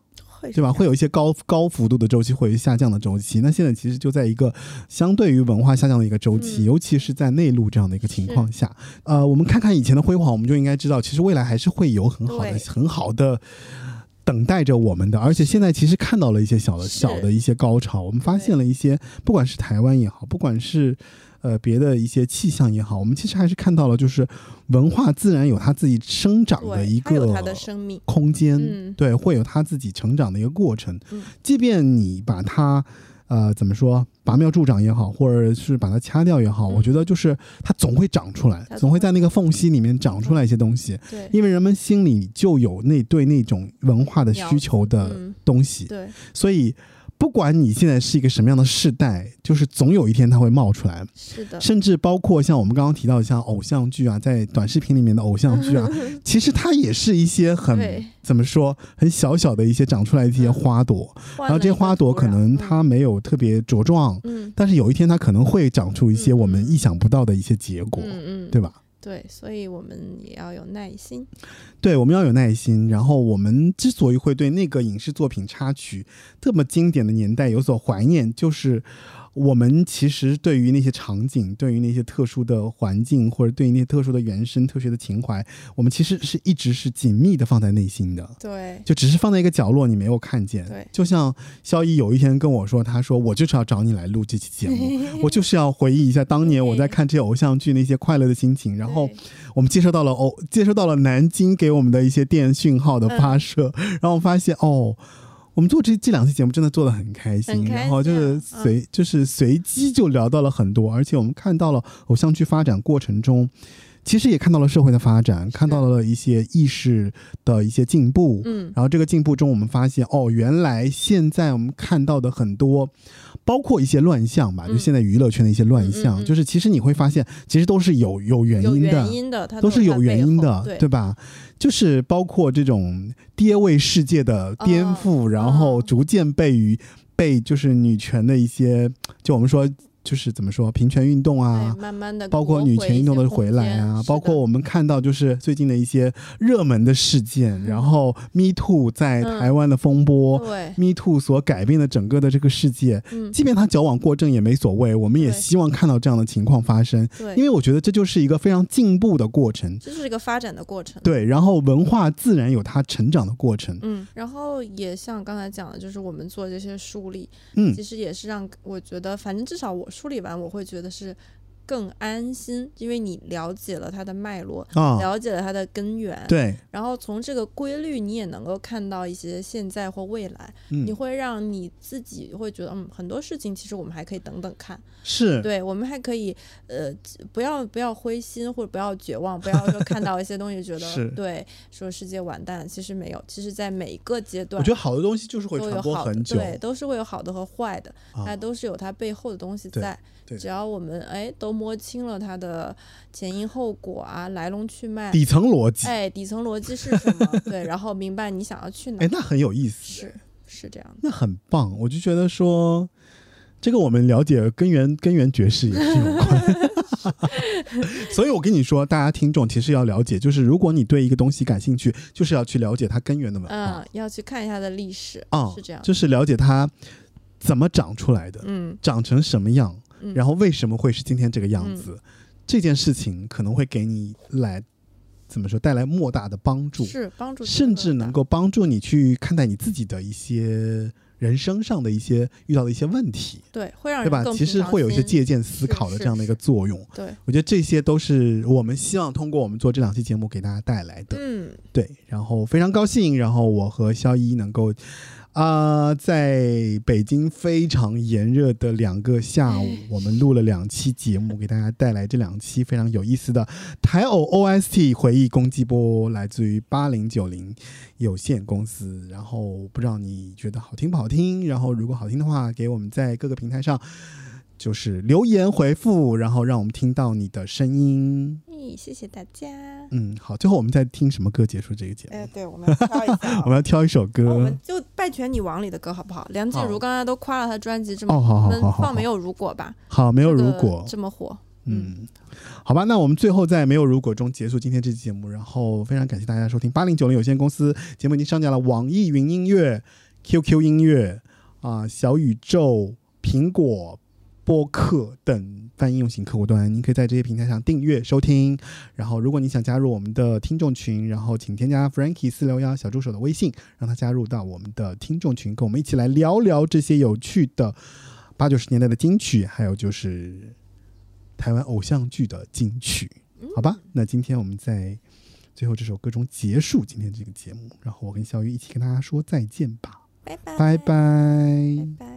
会对吧？会有一些高高幅度的周期，会有下降的周期。那现在其实就在一个相对于文化下降的一个周期，嗯尤其是在内陆这样的一个情况下，呃，我们看看以前的辉煌，我们就应该知道，其实未来还是会有很好的、很好的。等待着我们的，而且现在其实看到了一些小的小的一些高潮，我们发现了一些，不管是台湾也好，不管是呃别的一些气象也好，我们其实还是看到了，就是文化自然有它自己生长的一个它的生命，空间，嗯。对，会有它自己成长的一个过程。嗯。即便你把它，呃，怎么说，拔苗助长也好，或者是把它掐掉也好，嗯。我觉得就是它总会长出来，总会在那个缝隙里面长出来一些东西，对，因为人们心里就有那对那种文化的需求的嗯，东西，对，所以。不管你现在是一个什么样的世代，就是总有一天它会冒出来。是的，甚至包括像我们刚刚提到的，像偶像剧啊，在短视频里面的偶像剧啊，其实它也是一些很怎么说，很小小的一些长出来的一些花朵，然后这些花朵可能它没有特别茁壮，嗯。但是有一天它可能会长出一些嗯。我们意想不到的一些结果，嗯嗯，对吧？对，所以我们也要有耐心，对，我们要有耐心。然后我们之所以会对那个影视作品插曲这么经典的年代有所怀念，就是我们其实对于那些场景、对于那些特殊的环境，或者对于那些特殊的原生、特殊的情怀，我们其实是一直是紧密的放在内心的。对，就只是放在一个角落，你没有看见。对就像肖一有一天跟我说，他说我就是要找你来录这期节目，我就是要回忆一下当年我在看这些偶像剧那些快乐的心情。然后我们接收到了偶，接收到了南京给我们的一些电讯号的发射，嗯然后发现哦。我们做这这两期节目真的做的很开心，然后就是随、就是随机就聊到了很多，而且我们看到了偶像剧发展过程中，其实也看到了社会的发展，看到了一些意识的一些进步。嗯。然后这个进步中，我们发现哦，原来现在我们看到的很多，包括一些乱象吧，嗯。就现在娱乐圈的一些乱象，嗯嗯嗯。就是其实你会发现，其实都是有有原因的，原因的，它都是有原因的，对。对吧？就是包括这种爹位世界的颠覆，然后哦。逐渐被于被就是女权的一些，就我们说就是怎么说平权运动啊，，慢慢的包括女权运动的回来啊，包括我们看到就是最近的一些热门的事件，然后 Me Too 在嗯台湾的风波。对，Me Too 所改变的整个的这个世界，嗯，即便他矫枉过正也没所谓，我们也希望看到这样的情况发生，对，因为我觉得这就是一个非常进步的过程。这是一个发展的过程。对，然后文化自然有它成长的过程。嗯，然后也像刚才讲的，就是我们做这些梳理，嗯其实也是让我觉得，反正至少我梳理完，我会觉得是更安心，因为你了解了它的脉络，啊，了解了它的根源，对，然后从这个规律，你也能够看到一些现在或未来，你嗯，会让你自己会觉得，嗯，很多事情其实我们还可以等等看，是，对我们还可以，呃，不要不要灰心或者不要绝望，不要说看到一些东西觉得 对，说世界完蛋，其实没有，其实在每一个阶段我觉得好的东西就是会传都有好的，播很久，对，都是会有好的和坏的，啊。它都是有它背后的东西对。在。对只要我们哎都摸清了它的前因后果啊，来龙去脉，底层逻辑，哎，底层逻辑是什么？对，然后明白你想要去哪哎，，那很有意思，是是这样的。那很棒。我就觉得说，这个我们了解根源根源爵士也是有关。所以我跟你说，大家听众其实要了解，就是如果你对一个东西感兴趣，就是要去了解它根源的文化嗯，要去看一下它的历史，啊，是这样。就是了解它怎么长出来的，嗯长成什么样，嗯，然后为什么会是今天这个样子，这件事情可能会给你来怎么说带来莫大的帮助，是帮助，甚至能够帮助你去看待你自己的一些人生上的一些遇到的一些问题，对，会让对吧？其实会有一些借鉴思考的这样的一个作用。对，我觉得这些都是我们希望通过我们做这两期节目给大家带来的。嗯，对，然后非常高兴，然后我和肖一能够啊、在北京非常炎热的两个下午，我们录了两期节目，给大家带来这两期非常有意思的台偶 OST 回忆攻击波，来自于八零九零有限公司。然后不知道你觉得好听不好听？然后如果好听的话，给我们在各个平台上。就是留言回复，然后让我们听到你的声音。嗯，谢谢大家。嗯，好，最后我们再听什么歌结束这个节目？哎，对，我们要挑一下 我们要挑一首歌。哦我们就《拜权女王》里的歌好不好？梁静茹刚才都夸了她专辑这么，哦，好好好好，放没有如果吧？好，没有如果，这么火，嗯，好吧，那我们最后在没有如果中结束今天这期节目，然后非常感谢大家收听八零九零有限公司节目已经上架了网易云音乐、QQ 音乐啊、小宇宙、苹果播客等泛应用型客户端，您可以在这些平台上订阅收听。然后，如果你想加入我们的听众群，然后请添加 Frankie 四六幺小助手的微信，让他加入到我们的听众群，跟我们一起来聊聊这些有趣的八九十年代的金曲，还有就是台湾偶像剧的金曲，好吧？那今天我们在最后这首歌中结束今天这个节目，然后我跟小雨一起跟大家说再见吧，拜拜，拜拜